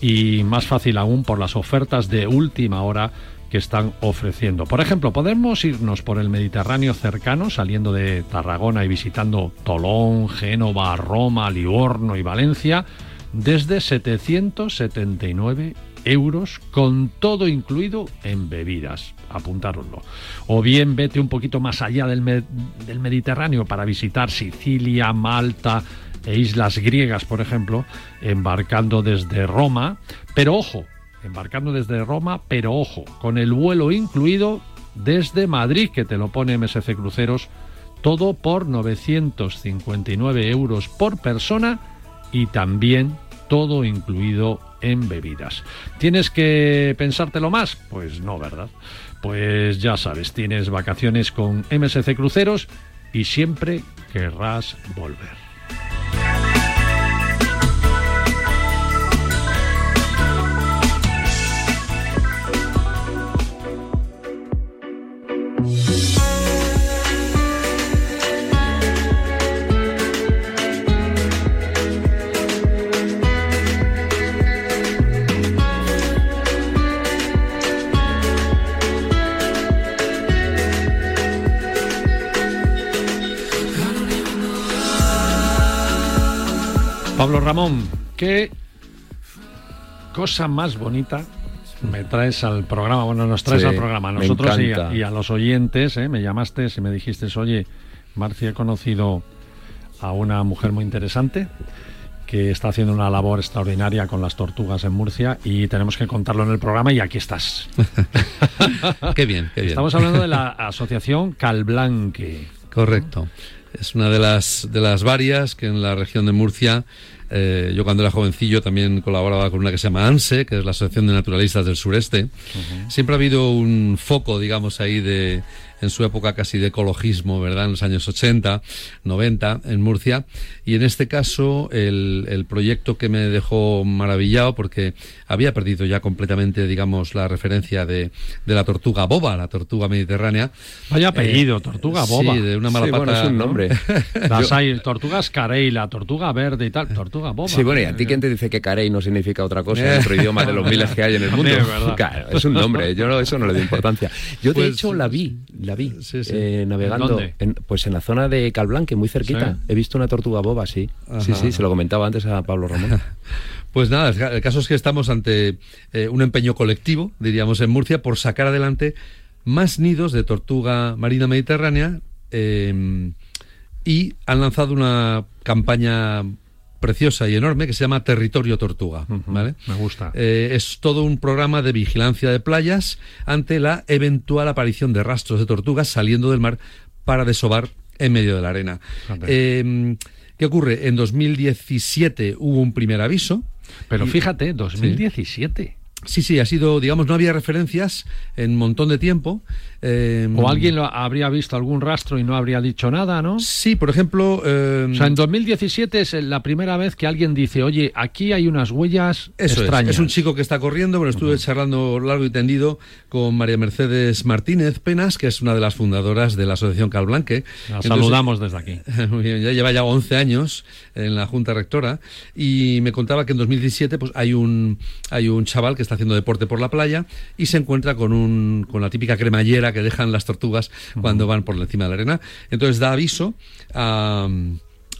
Y más fácil aún por las ofertas de última hora que están ofreciendo. Por ejemplo, podemos irnos por el Mediterráneo cercano, saliendo de Tarragona y visitando Tolón, Génova, Roma, Livorno y Valencia, desde 779 euros con todo incluido en bebidas. Apuntároslo. O bien vete un poquito más allá del, Me- del Mediterráneo para visitar Sicilia, Malta e islas griegas, por ejemplo, embarcando desde Roma. Pero ojo, embarcando desde Roma, pero ojo, con el vuelo incluido desde Madrid, que te lo pone MSC Cruceros, todo por 959 euros por persona y también todo incluido en bebidas. ¿Tienes que pensártelo más? Pues no, ¿verdad? Pues ya sabes, tienes vacaciones con MSC Cruceros y siempre querrás volver. Pablo Ramón, qué cosa más bonita me traes al programa. Bueno, nos traes Sí, al programa. a Nosotros y a, encanta. y a los oyentes, ¿eh? me llamaste y me dijiste, oye, Marcia, he conocido a una mujer muy interesante que está haciendo una labor extraordinaria con las tortugas en Murcia y tenemos que contarlo en el programa y aquí estás. [LAUGHS] qué bien, qué bien. Estamos hablando de la asociación Calblanque. Correcto. Es una de las, de las varias que en la región de Murcia, eh, yo cuando era jovencillo también colaboraba con una que se llama ANSE, que es la Asociación de Naturalistas del Sureste. Siempre ha habido un foco, digamos, ahí de, en su época casi de ecologismo, ¿verdad? En los años 80, 90, en Murcia. Y en este caso, el, el proyecto que me dejó maravillado, porque había perdido ya completamente, digamos, la referencia de, de la tortuga boba, la tortuga mediterránea. Vaya apellido, Eh, tortuga boba. Sí, de una mala Sí, pata. bueno, es un ¿no? nombre. [LAUGHS] Las hay, tortugas carey, la tortuga verde y tal, tortuga boba. Sí, bueno, y a ti quién te dice que carey no significa otra cosa en otro idioma de los miles que hay en el [LAUGHS] mundo. Verdad. Claro, es un nombre, yo no- eso no le doy importancia. Yo de Pues, hecho la vi, la vi Sí, sí. eh, navegando. ¿En dónde? en- pues en la zona de Calblanque, muy cerquita. Sí. He visto una tortuga boba, sí. Sí, Ajá. sí, se lo comentaba antes a Pablo Ramón. [LAUGHS] Pues nada, el ca- el caso es que estamos ante eh, un empeño colectivo, diríamos en Murcia, por sacar adelante más nidos de tortuga marina mediterránea eh, y han lanzado una campaña preciosa y enorme que se llama Territorio Tortuga, ¿vale? Me gusta. Eh, es todo un programa de vigilancia de playas ante la eventual aparición de rastros de tortugas saliendo del mar para desovar en medio de la arena. Eh, ¿Qué ocurre? En 2017 hubo un primer aviso. Pero Y- fíjate, 2017. Sí, sí, ha sido, digamos, no había referencias en un montón de tiempo. Eh, O alguien lo habría visto algún rastro y no habría dicho nada, ¿no? Sí, por ejemplo... eh, O sea, en 2017 es la primera vez que alguien dice, oye, aquí hay unas huellas Eso es, extrañas. es un chico que está corriendo. Bueno, estuve charlando largo y tendido con María Mercedes Martínez Penas, que es una de las fundadoras de la Asociación Calblanque. La Entonces- saludamos desde aquí. [LAUGHS] Muy bien, ya lleva ya 11 años en la Junta Rectora y me contaba que en 2017 pues hay un hay un chaval que está haciendo deporte por la playa y se encuentra con un con la típica cremallera que dejan las tortugas cuando van por encima de la arena. Entonces da aviso a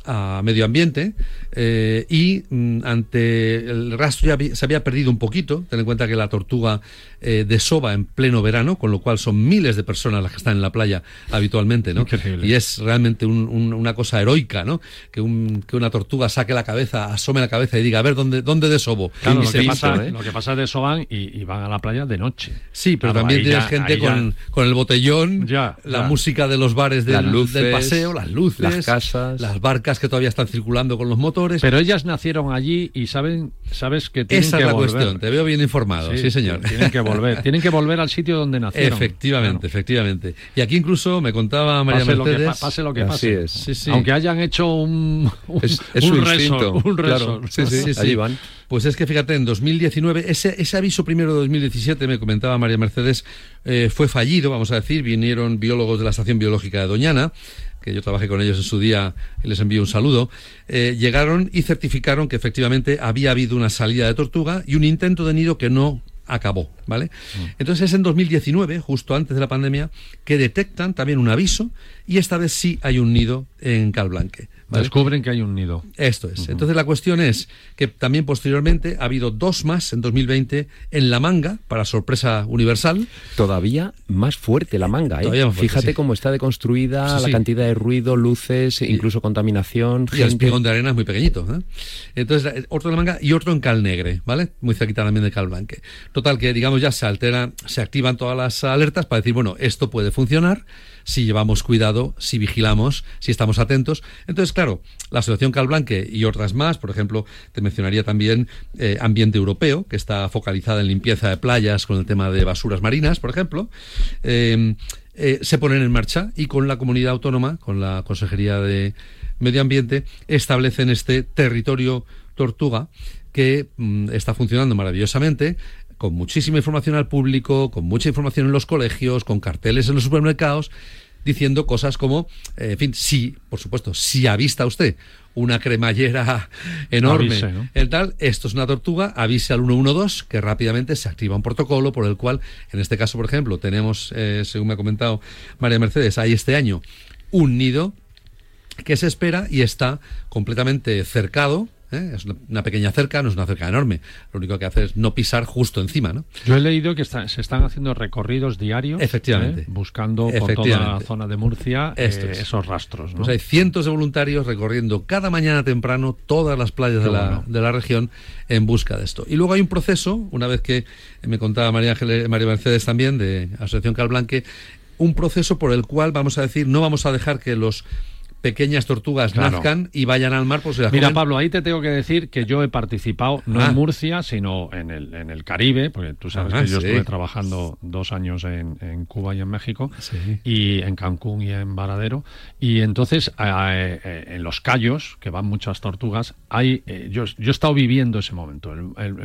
a medio ambiente eh, y mm, ante el rastro ya se había perdido un poquito, ten en cuenta que la tortuga eh, desova en pleno verano, con lo cual son miles de personas las que están en la playa habitualmente, ¿no? Increíble. Y es realmente un- un- una cosa heroica, ¿no? Que, un- que una tortuga saque la cabeza, asome la cabeza y diga, a ver, ¿dónde, dónde? Claro, lo que, pasa, ¿eh? lo que pasa es de eso van y, y van a la playa de noche. Sí, pero Claro, también tienes ya- gente con, con el botellón, Ya, la ya. música de los bares del, Las luces, del paseo, las luces, las casas. las barcas que todavía están circulando con los motores. Pero ellas nacieron allí y saben, sabes que tienen Esa que es la volver. cuestión, te veo bien informado, sí, señor. Tienen que volver, [LAUGHS] tienen que volver al sitio donde nacieron. Efectivamente, efectivamente. Y aquí incluso me contaba María Pase lo, que, Mercedes. pa- pase lo que Así pase. es. Sí, sí. Aunque hayan hecho un, [LAUGHS] un, Es- es un un claro. sí, allí van. Pues es que fíjate, en 2019, ese, ese aviso primero de 2017, me comentaba María Mercedes, eh, fue fallido, vamos a decir. Vinieron biólogos de la Estación Biológica de Doñana, que yo trabajé con ellos en su día y les envío un saludo. eh, llegaron y certificaron que efectivamente había habido una salida de tortuga y un intento de nido que no acabó, ¿vale? Entonces es en 2019, justo antes de la pandemia, que detectan también un aviso y esta vez sí hay un nido en Calblanque. ¿Vale? Descubren que hay un nido. Esto es. Entonces la cuestión es que también posteriormente ha habido dos más en 2020 en La Manga, para sorpresa universal. Todavía más fuerte la manga, ¿eh? Todavía más fuerte, Fíjate sí. cómo está deconstruida, Sí, la sí. cantidad de ruido, luces, incluso contaminación. Y el espigón de arena es muy pequeñito. ¿eh? Entonces, otro en La Manga y otro en Cal Negre, ¿vale? Muy cerquita también de Cal Blanque. Total, que digamos ya se alteran, se activan todas las alertas para decir, bueno, esto puede funcionar si llevamos cuidado, si vigilamos, si estamos atentos. Entonces, claro, la Asociación Calblanque y otras más, por ejemplo, te mencionaría también eh, Ambiente Europeo, que está focalizada en limpieza de playas con el tema de basuras marinas, por ejemplo, eh, eh, se ponen en marcha y con la comunidad autónoma, con la Consejería de Medio Ambiente, establecen este territorio tortuga que mm, está funcionando maravillosamente con muchísima información al público, con mucha información en los colegios, con carteles en los supermercados, diciendo cosas como, eh, en fin, si, por supuesto, si avista usted una cremallera [LAUGHS] enorme, Avise, ¿no? el tal, esto es una tortuga, avise al 112, que rápidamente se activa un protocolo por el cual, en este caso, por ejemplo, tenemos, eh, según me ha comentado María Mercedes, hay este año un nido que se espera y está completamente cercado. ¿Eh? Es una, pequeña cerca, no es una cerca enorme. Lo único que hace es no pisar justo encima, ¿no? Yo he leído que está- se están haciendo recorridos diarios. Efectivamente. ¿eh? Buscando por toda la zona de Murcia eh, es. esos rastros. ¿no? Pues hay cientos de voluntarios recorriendo cada mañana temprano todas las playas de la, de la región en busca de esto. Y luego hay un proceso, una vez que me contaba María, Ángeles- María Mercedes también, de Asociación Calblanque, un proceso por el cual, vamos a decir, no vamos a dejar que los pequeñas tortugas Claro. nazcan y vayan al mar, pues se las Mira, comen. Pablo, ahí te tengo que decir que yo he participado no Ah. en Murcia, sino en el, en el Caribe, porque tú sabes Ah, que yo estuve trabajando dos años en, en Cuba y en México, Sí. y en Cancún y en Varadero. Y entonces, eh, eh, en los callos, que van muchas tortugas, hay, eh, yo, yo he estado viviendo ese momento, el, el-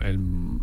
el-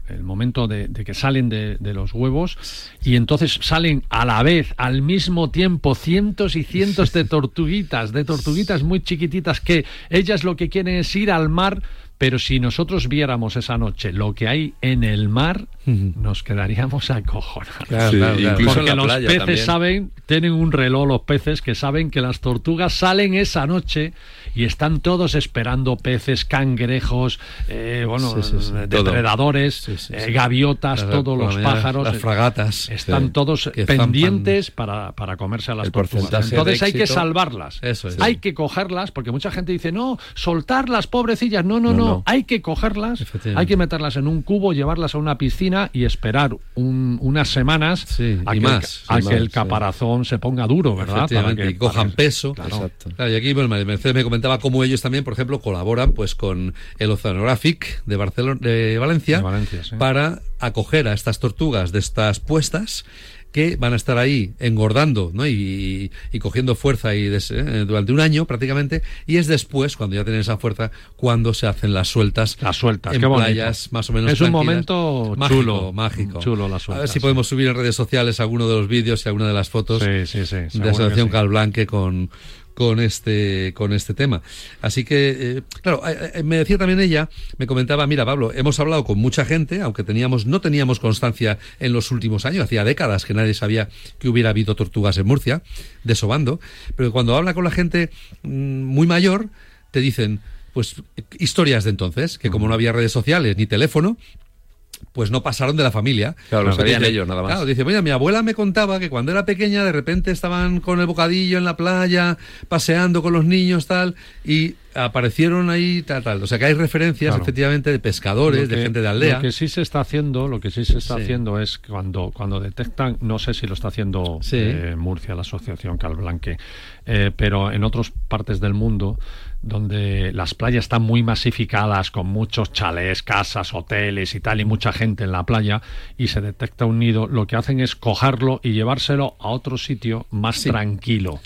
el momento de, de que salen de, de los huevos y entonces salen a la vez, al mismo tiempo, cientos y cientos de [LAUGHS] tortuguitas, de tortuguitas muy chiquititas que ellas lo que quieren es ir al mar Pero si nosotros viéramos esa noche lo que hay en el mar, nos quedaríamos [LAUGHS] acojonados. Claro, Sí, claro, claro. incluso Porque en la los playa peces también. saben, tienen un reloj los peces que saben que las tortugas salen esa noche y están todos esperando peces, cangrejos, eh, bueno, Sí, sí, sí. eh, depredadores, Sí, sí, eh, gaviotas, Las- todos los mañana, pájaros. las eh, fragatas. Están Sí. todos pendientes para, para comerse a las El tortugas. Entonces hay que salvarlas. Eso es. Hay que cogerlas, porque mucha gente dice, no, soltarlas, pobrecillas. No, no, no. No, no. Hay que cogerlas, hay que meterlas en un cubo, llevarlas a una piscina y esperar un- unas semanas a, que, más, el, a sí, que el sí. caparazón se ponga duro, ¿verdad? Para Efectivamente, que- y cojan para- peso. Claro. Claro, y aquí bueno, Mercedes me comentaba cómo ellos también, por ejemplo, colaboran pues con el Oceanographic de Barcelona, de Valencia, De Valencia, sí. para acoger a estas tortugas de estas puestas que van a estar ahí engordando ¿no? y, y cogiendo fuerza y des- eh, durante un año prácticamente y es después cuando ya tienen esa fuerza cuando se hacen las sueltas las sueltas en qué bonito. playas más o menos Es un momento Mágico, chulo, mágico chulo las a ver sueltas, si podemos subir en redes sociales alguno de los vídeos y alguna de las fotos Sí, sí, sí, de Asociación. Calblanque con con este con este tema. Así que eh, claro eh, eh, me decía también ella me comentaba mira Pablo hemos hablado con mucha gente aunque teníamos no teníamos constancia en los últimos años hacía décadas que nadie sabía que hubiera habido tortugas en Murcia desobando pero cuando habla con la gente mm, muy mayor te dicen pues historias de entonces que como no había redes sociales ni teléfono pues no pasaron de la familia. Claro, lo Porque sabían ellos, nada más. Claro, dice, mira, mi abuela me contaba que cuando era pequeña de repente estaban con el bocadillo en la playa, paseando con los niños, tal, y aparecieron ahí, tal, tal. O sea que hay referencias, Claro. efectivamente, de pescadores, que- de gente de aldea. Lo que sí se está haciendo, lo que sí se está Sí. haciendo es cuando, cuando detectan, no sé si lo está haciendo Sí. eh, Murcia, la asociación Calblanque, eh, pero en otras partes del mundo donde las playas están muy masificadas con muchos chalés, casas, hoteles y tal, y mucha gente en la playa, y se detecta un nido, lo que hacen es cogerlo y llevárselo a otro sitio más tranquilo.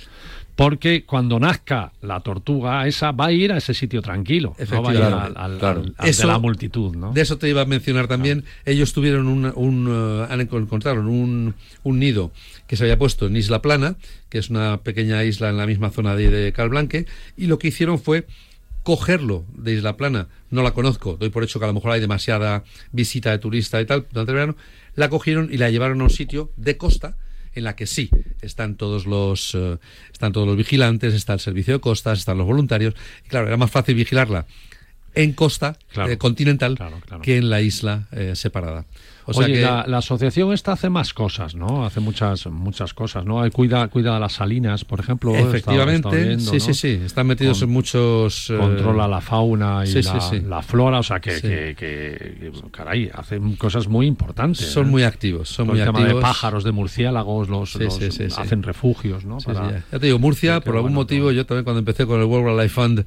Porque cuando nazca la tortuga esa va a ir a ese sitio tranquilo, no va a ir al, claro. al- al de la multitud, ¿no? De eso te iba a mencionar también. Ellos tuvieron un, un, eh, encontraron un, un nido que se había puesto en Isla Plana, que es una pequeña isla en la misma zona de, de Calblanque, y lo que hicieron fue cogerlo de Isla Plana. No la conozco, doy por hecho que a lo mejor hay demasiada visita de turista y tal durante el verano. La cogieron y la llevaron a un sitio de costa en la que sí están todos los eh, están todos los vigilantes, está el servicio de costas, están los voluntarios. Y claro, era más fácil vigilarla en costa eh, continental que en la isla eh, separada. O sea Oye, que la, la asociación esta hace más cosas, ¿no? Hace muchas muchas cosas, ¿no? Cuida, cuida las salinas, por ejemplo. efectivamente, viendo, sí, ¿no? sí, sí, están metidos Con- en muchos eh, Controla la fauna y sí, la, sí, sí. la flora, o sea que, que, que- caray, hacen cosas muy importantes. Son ¿eh? muy activos, son Todo muy el tema de activos. pájaros, de murciélagos, los, Sí, los- sí, sí, sí. hacen refugios, ¿no? Para- ya. Ya te digo, Murcia, por algún bueno, motivo, yo también cuando empecé con el World Wildlife Fund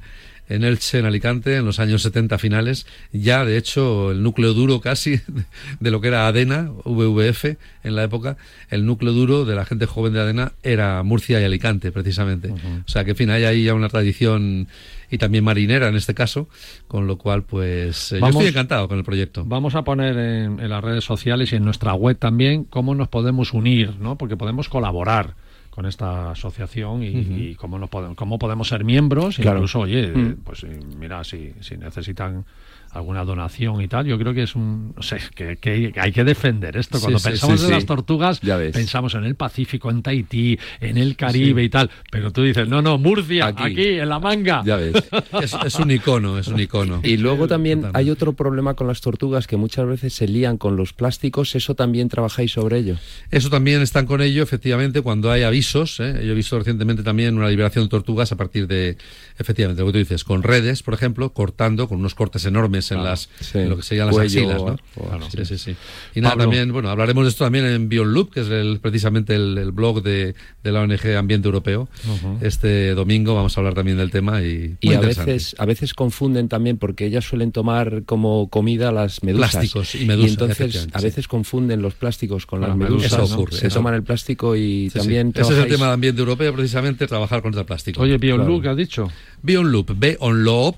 en Elche, en Alicante, en los años 70 finales, ya de hecho el núcleo duro casi [LAUGHS] de lo que era ADENA, VVF en la época, el núcleo duro de la gente joven de ADENA era Murcia y Alicante, precisamente. O sea que, en fin, hay ahí ya una tradición y también marinera en este caso, con lo cual, pues, eh, yo Vamos- estoy encantado con el proyecto. Vamos a poner en, en las redes sociales y en nuestra web también cómo nos podemos unir, ¿no? Porque podemos colaborar con esta asociación y, y cómo, nos podemos, cómo podemos ser miembros. Claro. Incluso, oye, Mm. pues eh, mira, si, si necesitan alguna donación y tal, yo creo que es un... No sé, que, que hay que defender esto. Cuando sí, pensamos sí, en sí. las tortugas, pensamos en el Pacífico, en Tahití, en el Caribe Sí. y tal. Pero tú dices, no, no, Murcia, aquí, en la manga. Ya ves. [LAUGHS] Es, es un icono, es un icono. Y luego también hay otro problema con las tortugas que muchas veces se lían con los plásticos. ¿Eso también trabajáis sobre ello? Eso también están con ello, efectivamente, cuando hay avisos. ¿eh? Yo he visto recientemente también una liberación de tortugas a partir de, efectivamente, lo que tú dices, con redes, por ejemplo, cortando, con unos cortes enormes en las sí. en lo que serían las Cuello, axilas, ¿no? o- Claro, sí. sí, sí, sí. Y nada, Pablo. también, bueno, hablaremos de esto también en Beyond Loop, que es el, precisamente el, el blog de, de la ONG Ambiente Europeo. Este domingo vamos a hablar también del tema y, Y muy a veces, a veces confunden también porque ellas suelen tomar como comida las medusas. Plásticos y medusas, entonces efectivamente, a sí. veces confunden los plásticos con Con las medusas. medusas, ¿no? ocurre, Se eso. toman el plástico y Sí, sí. también Ese es el tema de ambiente europeo, precisamente, trabajar contra el plástico. Oye, Beyond Claro. Has dicho. Beyond Loop, Beyond Loop,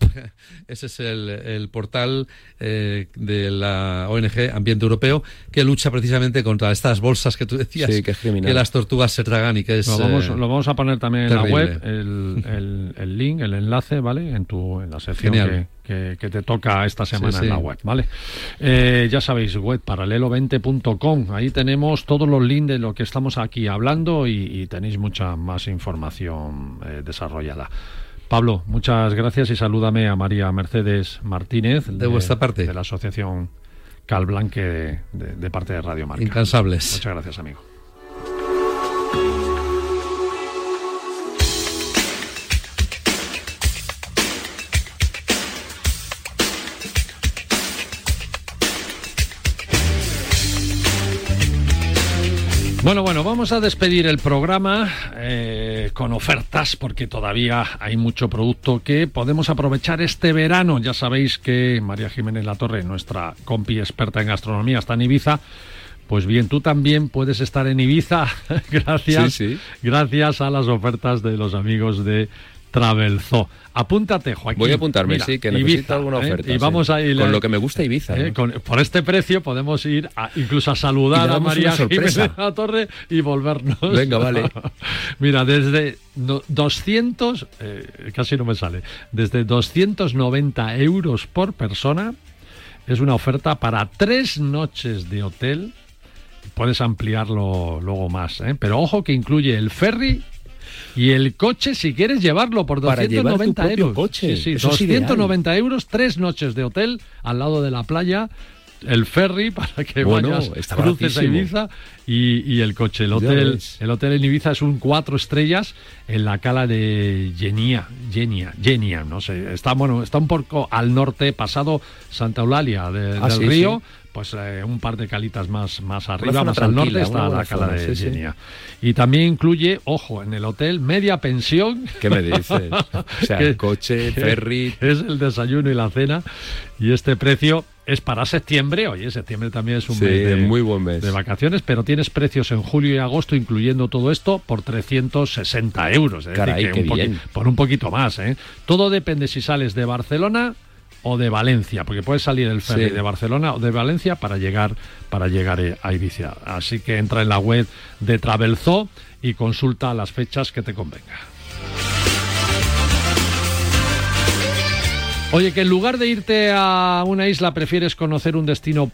ese es el, el portal eh, de la ONG Ambiente Europeo que lucha precisamente contra estas bolsas que tú decías Sí, que es criminal. las tortugas se tragan y que es... Lo vamos, eh, lo vamos a poner también en la web, el, el- el link, el enlace, ¿vale? En tu en la sección Genial. que, que te toca esta semana Sí, en la web, ¿vale? Eh, ya sabéis, web paralelo20.com, ahí tenemos todos los links de lo que estamos aquí hablando y, y tenéis mucha más información eh, desarrollada. Pablo, muchas gracias y salúdame a María Mercedes Martínez De vuestra parte. de la asociación Calblanque de, de- de parte de Radio Marca. Incansables. Muchas gracias, amigo. Bueno, bueno, vamos a despedir el programa eh, con ofertas porque todavía hay mucho producto que podemos aprovechar este verano. Ya sabéis que María Jiménez Latorre, nuestra compi experta en gastronomía, está en Ibiza. Pues bien, tú también puedes estar en Ibiza [LAUGHS] gracias, Sí, sí. gracias a las ofertas de los amigos de Travelzoo. Apúntate, Joaquín. Voy a apuntarme, Mira, sí, que necesito Ibiza, alguna ¿eh? oferta. Y sí. vamos a ir Con lo que me gusta Ibiza. eh, ¿no? con- por este precio podemos ir a- incluso a saludar a María. Jiménez La Torre y volvernos. Venga, vale. [LAUGHS] Mira, desde no- 200, eh, casi no me sale, desde 290 euros por persona es una oferta para tres noches de hotel. Puedes ampliarlo luego más, ¿eh? pero ojo que incluye el ferry y el coche si quieres llevarlo por Para llevar tu 290 propio euros. coche. Sí, sí, Eso es ideal. 290 euros, tres noches de hotel al lado de la playa. El ferry [LAUGHS] para que Bueno, vayas, cruces a. Ibiza y, y el coche. El hotel, el hotel en Ibiza es un cuatro estrellas en la cala de Genia, Genia, Genia, no sé. Está bueno, está un poco al norte, pasado Santa Eulalia de- Ah, del sí, río. sí. Pues eh, un par de calitas más, más arriba, más al norte está la cala zona, de sí, sí. Genia. Y también incluye, ojo, en el hotel media pensión. ¿Qué me dices? [LAUGHS] O sea, Que- coche, que ferry. [LAUGHS] Es el desayuno y la cena. Y este precio es para septiembre. Oye, septiembre también es un Sí, mes de, muy buen mes. de vacaciones, pero tienes precios en julio y agosto, incluyendo todo esto, por 360 euros. Es decir, Caray, que un poqui- bien. por un poquito más. ¿eh? Todo depende si sales de Barcelona o de Valencia, porque puedes salir el ferry Sí. de Barcelona o de Valencia para llegar para llegar a Ibiza. Así que entra en la web de Travelzoo y consulta las fechas que te convenga. Oye, que en lugar de irte a una isla prefieres conocer un destino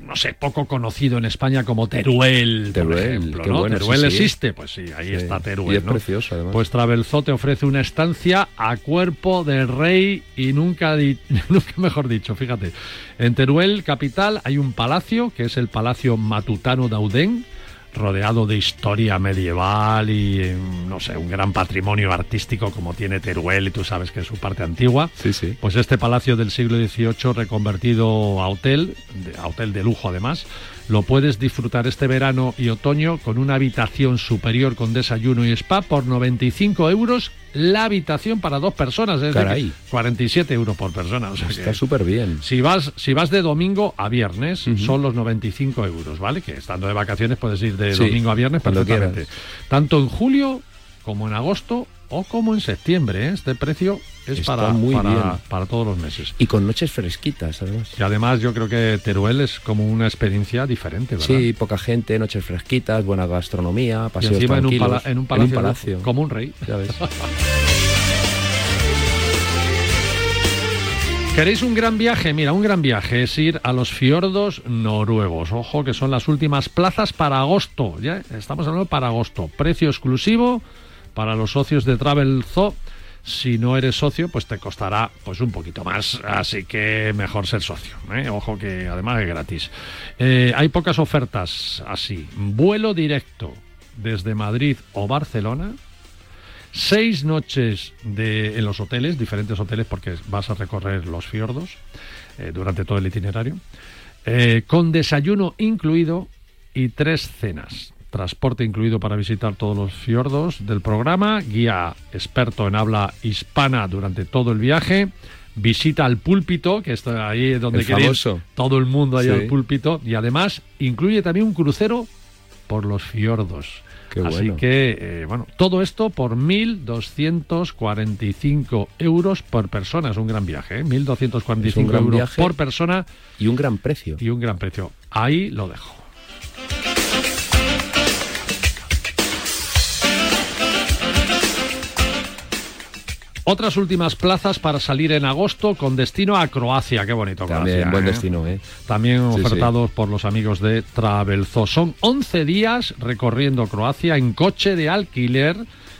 no sé, poco conocido en España como Teruel, por Teruel, ejemplo, qué ¿no? bueno, Teruel sí, sí. existe, pues sí, ahí Sí. está Teruel, Y es ¿no? precioso, además. Pues Travelzoo te ofrece una estancia a cuerpo de rey y nunca, di- [LAUGHS] nunca mejor dicho, fíjate. En Teruel, capital, hay un palacio, que es el Palacio Matutano Daudén, rodeado de historia medieval y, no sé, un gran patrimonio artístico como tiene Teruel, y tú sabes que es su parte antigua. Sí, sí. Pues este palacio del siglo XVIII reconvertido a hotel, a hotel de lujo además, lo puedes disfrutar este verano y otoño con una habitación superior con desayuno y spa por 95 euros la habitación para dos personas, es Caray. decir, 47 euros por persona. o sea Está súper bien. si vas, si vas de domingo a viernes, son los 95 euros, ¿vale? Que estando de vacaciones puedes ir de Sí, domingo a viernes perfectamente. Tanto en julio como en agosto o como en septiembre. ¿eh? Este precio es Está para, muy para, bien. para todos los meses. Y con noches fresquitas, además. Y además yo creo que Teruel es como una experiencia diferente, ¿verdad? Sí, poca gente, noches fresquitas, buena gastronomía, y paseos encima en un, tranquilos. pala- en un palacio, palacio. como un rey. Ya ves. [LAUGHS] ¿Queréis un gran viaje? Mira, un gran viaje es ir a los fiordos noruegos. Ojo, que son las últimas plazas para agosto. Ya estamos hablando para agosto. Precio exclusivo para los socios de Travel Zoo. Si no eres socio, pues te costará pues un poquito más. Así que mejor ser socio. ¿eh? Ojo que además es gratis. Eh, hay pocas ofertas así. Vuelo directo desde Madrid o Barcelona seis noches en los hoteles, diferentes hoteles porque vas a recorrer los fiordos eh, durante todo el itinerario, con desayuno incluido y tres cenas. Transporte incluido para visitar todos los fiordos del programa, guía experto en habla hispana durante todo el viaje, visita al púlpito, que está ahí donde quiere todo el mundo ahí Sí. al púlpito, y además incluye también un crucero por los fiordos. Qué Así bueno. que, eh, bueno, todo esto por 1.245 euros por persona. Es un gran viaje, ¿eh? 1.245 Es un gran euros por persona Y un gran precio. y un gran precio. Ahí lo dejo. Otras últimas plazas para salir en agosto con destino a Croacia. Qué bonito, También Croacia, buen ¿eh? destino, ¿eh? También Sí, sí. ofertados por los amigos de Travelzo. Son 11 días recorriendo Croacia en coche de alquiler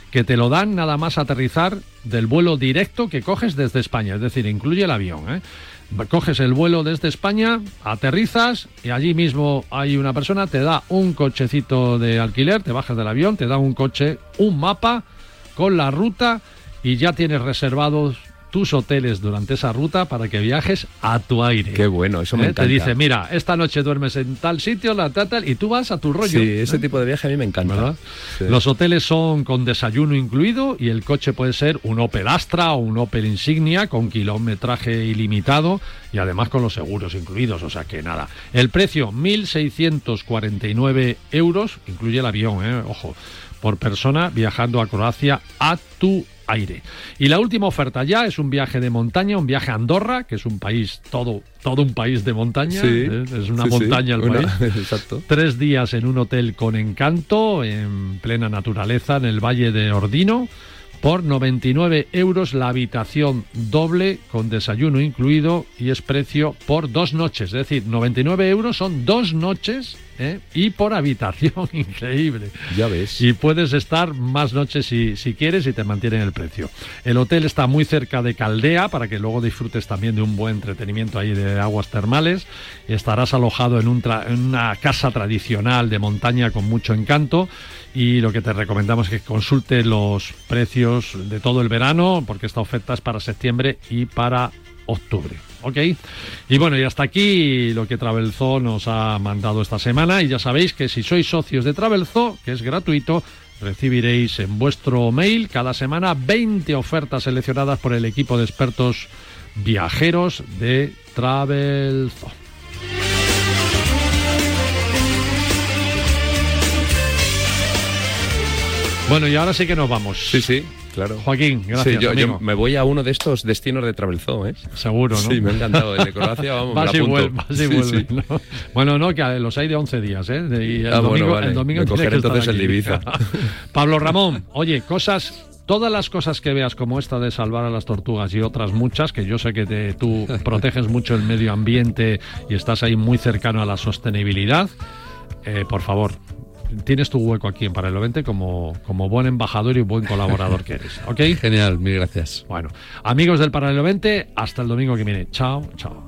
que te lo dan nada más aterrizar del vuelo directo que coges desde España, es decir, incluye el avión. ¿eh? Coges el vuelo desde España, aterrizas y allí mismo hay una persona, te da un cochecito de alquiler, te bajas del avión, te da un coche, un mapa con la ruta y ya tienes reservados tus hoteles durante esa ruta para que viajes a tu aire. Qué bueno, eso me ¿Eh? encanta. Te dice, mira, esta noche duermes en tal sitio, la tal, tal, y tú vas a tu rollo. Sí, ese tipo de viaje a mí me encanta. Los hoteles son con desayuno incluido y el coche puede ser un Opel Astra o un Opel Insignia con kilometraje ilimitado y además con los seguros incluidos, o sea que nada. El precio 1.649 euros, incluye el avión, ¿eh? ojo, por persona viajando a Croacia a tu aire. Y la última oferta ya es un viaje de montaña, un viaje a Andorra, que es un país todo todo un país de montaña, Sí, ¿eh? es una sí, sí, montaña el una- país. [LAUGHS] Exacto. Tres días en un hotel con encanto, en plena naturaleza, en el Valle de Ordino, por 99 euros la habitación doble con desayuno incluido y es precio por dos noches. Es decir, 99 euros son dos noches ¿eh? y por habitación, [LAUGHS] increíble. Ya ves. Y puedes estar más noches si, si quieres y te mantienen el precio. El hotel está muy cerca de Caldea para que luego disfrutes también de un buen entretenimiento ahí de aguas termales. Estarás alojado en, un tra- en una casa tradicional de montaña con mucho encanto y lo que te recomendamos es que consulte los precios de todo el verano porque esta oferta es para septiembre y para octubre. ¿Ok? Y bueno, y hasta aquí lo que Travelzo nos ha mandado esta semana. Y ya sabéis que si sois socios de Travelzo, que es gratuito, recibiréis en vuestro mail cada semana 20 ofertas seleccionadas por el equipo de expertos viajeros de Travelzo. Bueno, y ahora sí que nos vamos. Sí, sí, claro. Joaquín, gracias. Sí, yo, me voy a uno de estos destinos de Travelzoo, ¿eh? Seguro, ¿no? Sí, me ha encantado. El de Croacia, vamos, Vas y vas y Sí, vuelves, sí. ¿no? Bueno, no, que los hay de 11 días, ¿eh? Y el Ah, bueno, domingo, vale. el domingo Me estar entonces el Ibiza. Pablo Ramón, oye, cosas, todas las cosas que veas como esta de salvar a las tortugas y otras muchas, que yo sé que te- tú [LAUGHS] proteges mucho el medio ambiente y estás ahí muy cercano a la sostenibilidad, eh, por favor. Tienes tu hueco aquí en Paralelo 20 como, como buen embajador y buen colaborador que eres. ¿Ok? [LAUGHS] Genial, mil gracias. Bueno, amigos del Paralelo 20, hasta el domingo que viene. Chao, chao.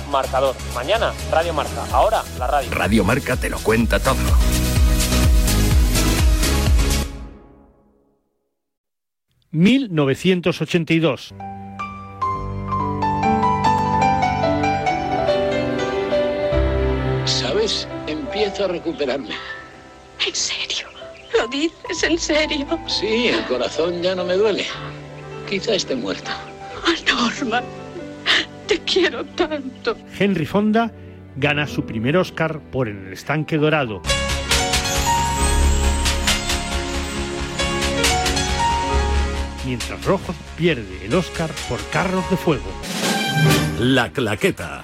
marcador. Mañana, Radio Marca. Ahora, la radio. Radio Marca te lo cuenta todo. ...1982. ¿Sabes empiezo a recuperarme. ¿En serio? ¿Lo dices en serio? Sí, el corazón ya no me duele. Quizá esté muerto. Ah, Norma, te quiero tanto. Henry Fonda gana su primer Oscar por En el estanque dorado. Mientras Rojo pierde el Oscar por Carros de Fuego. La Claqueta.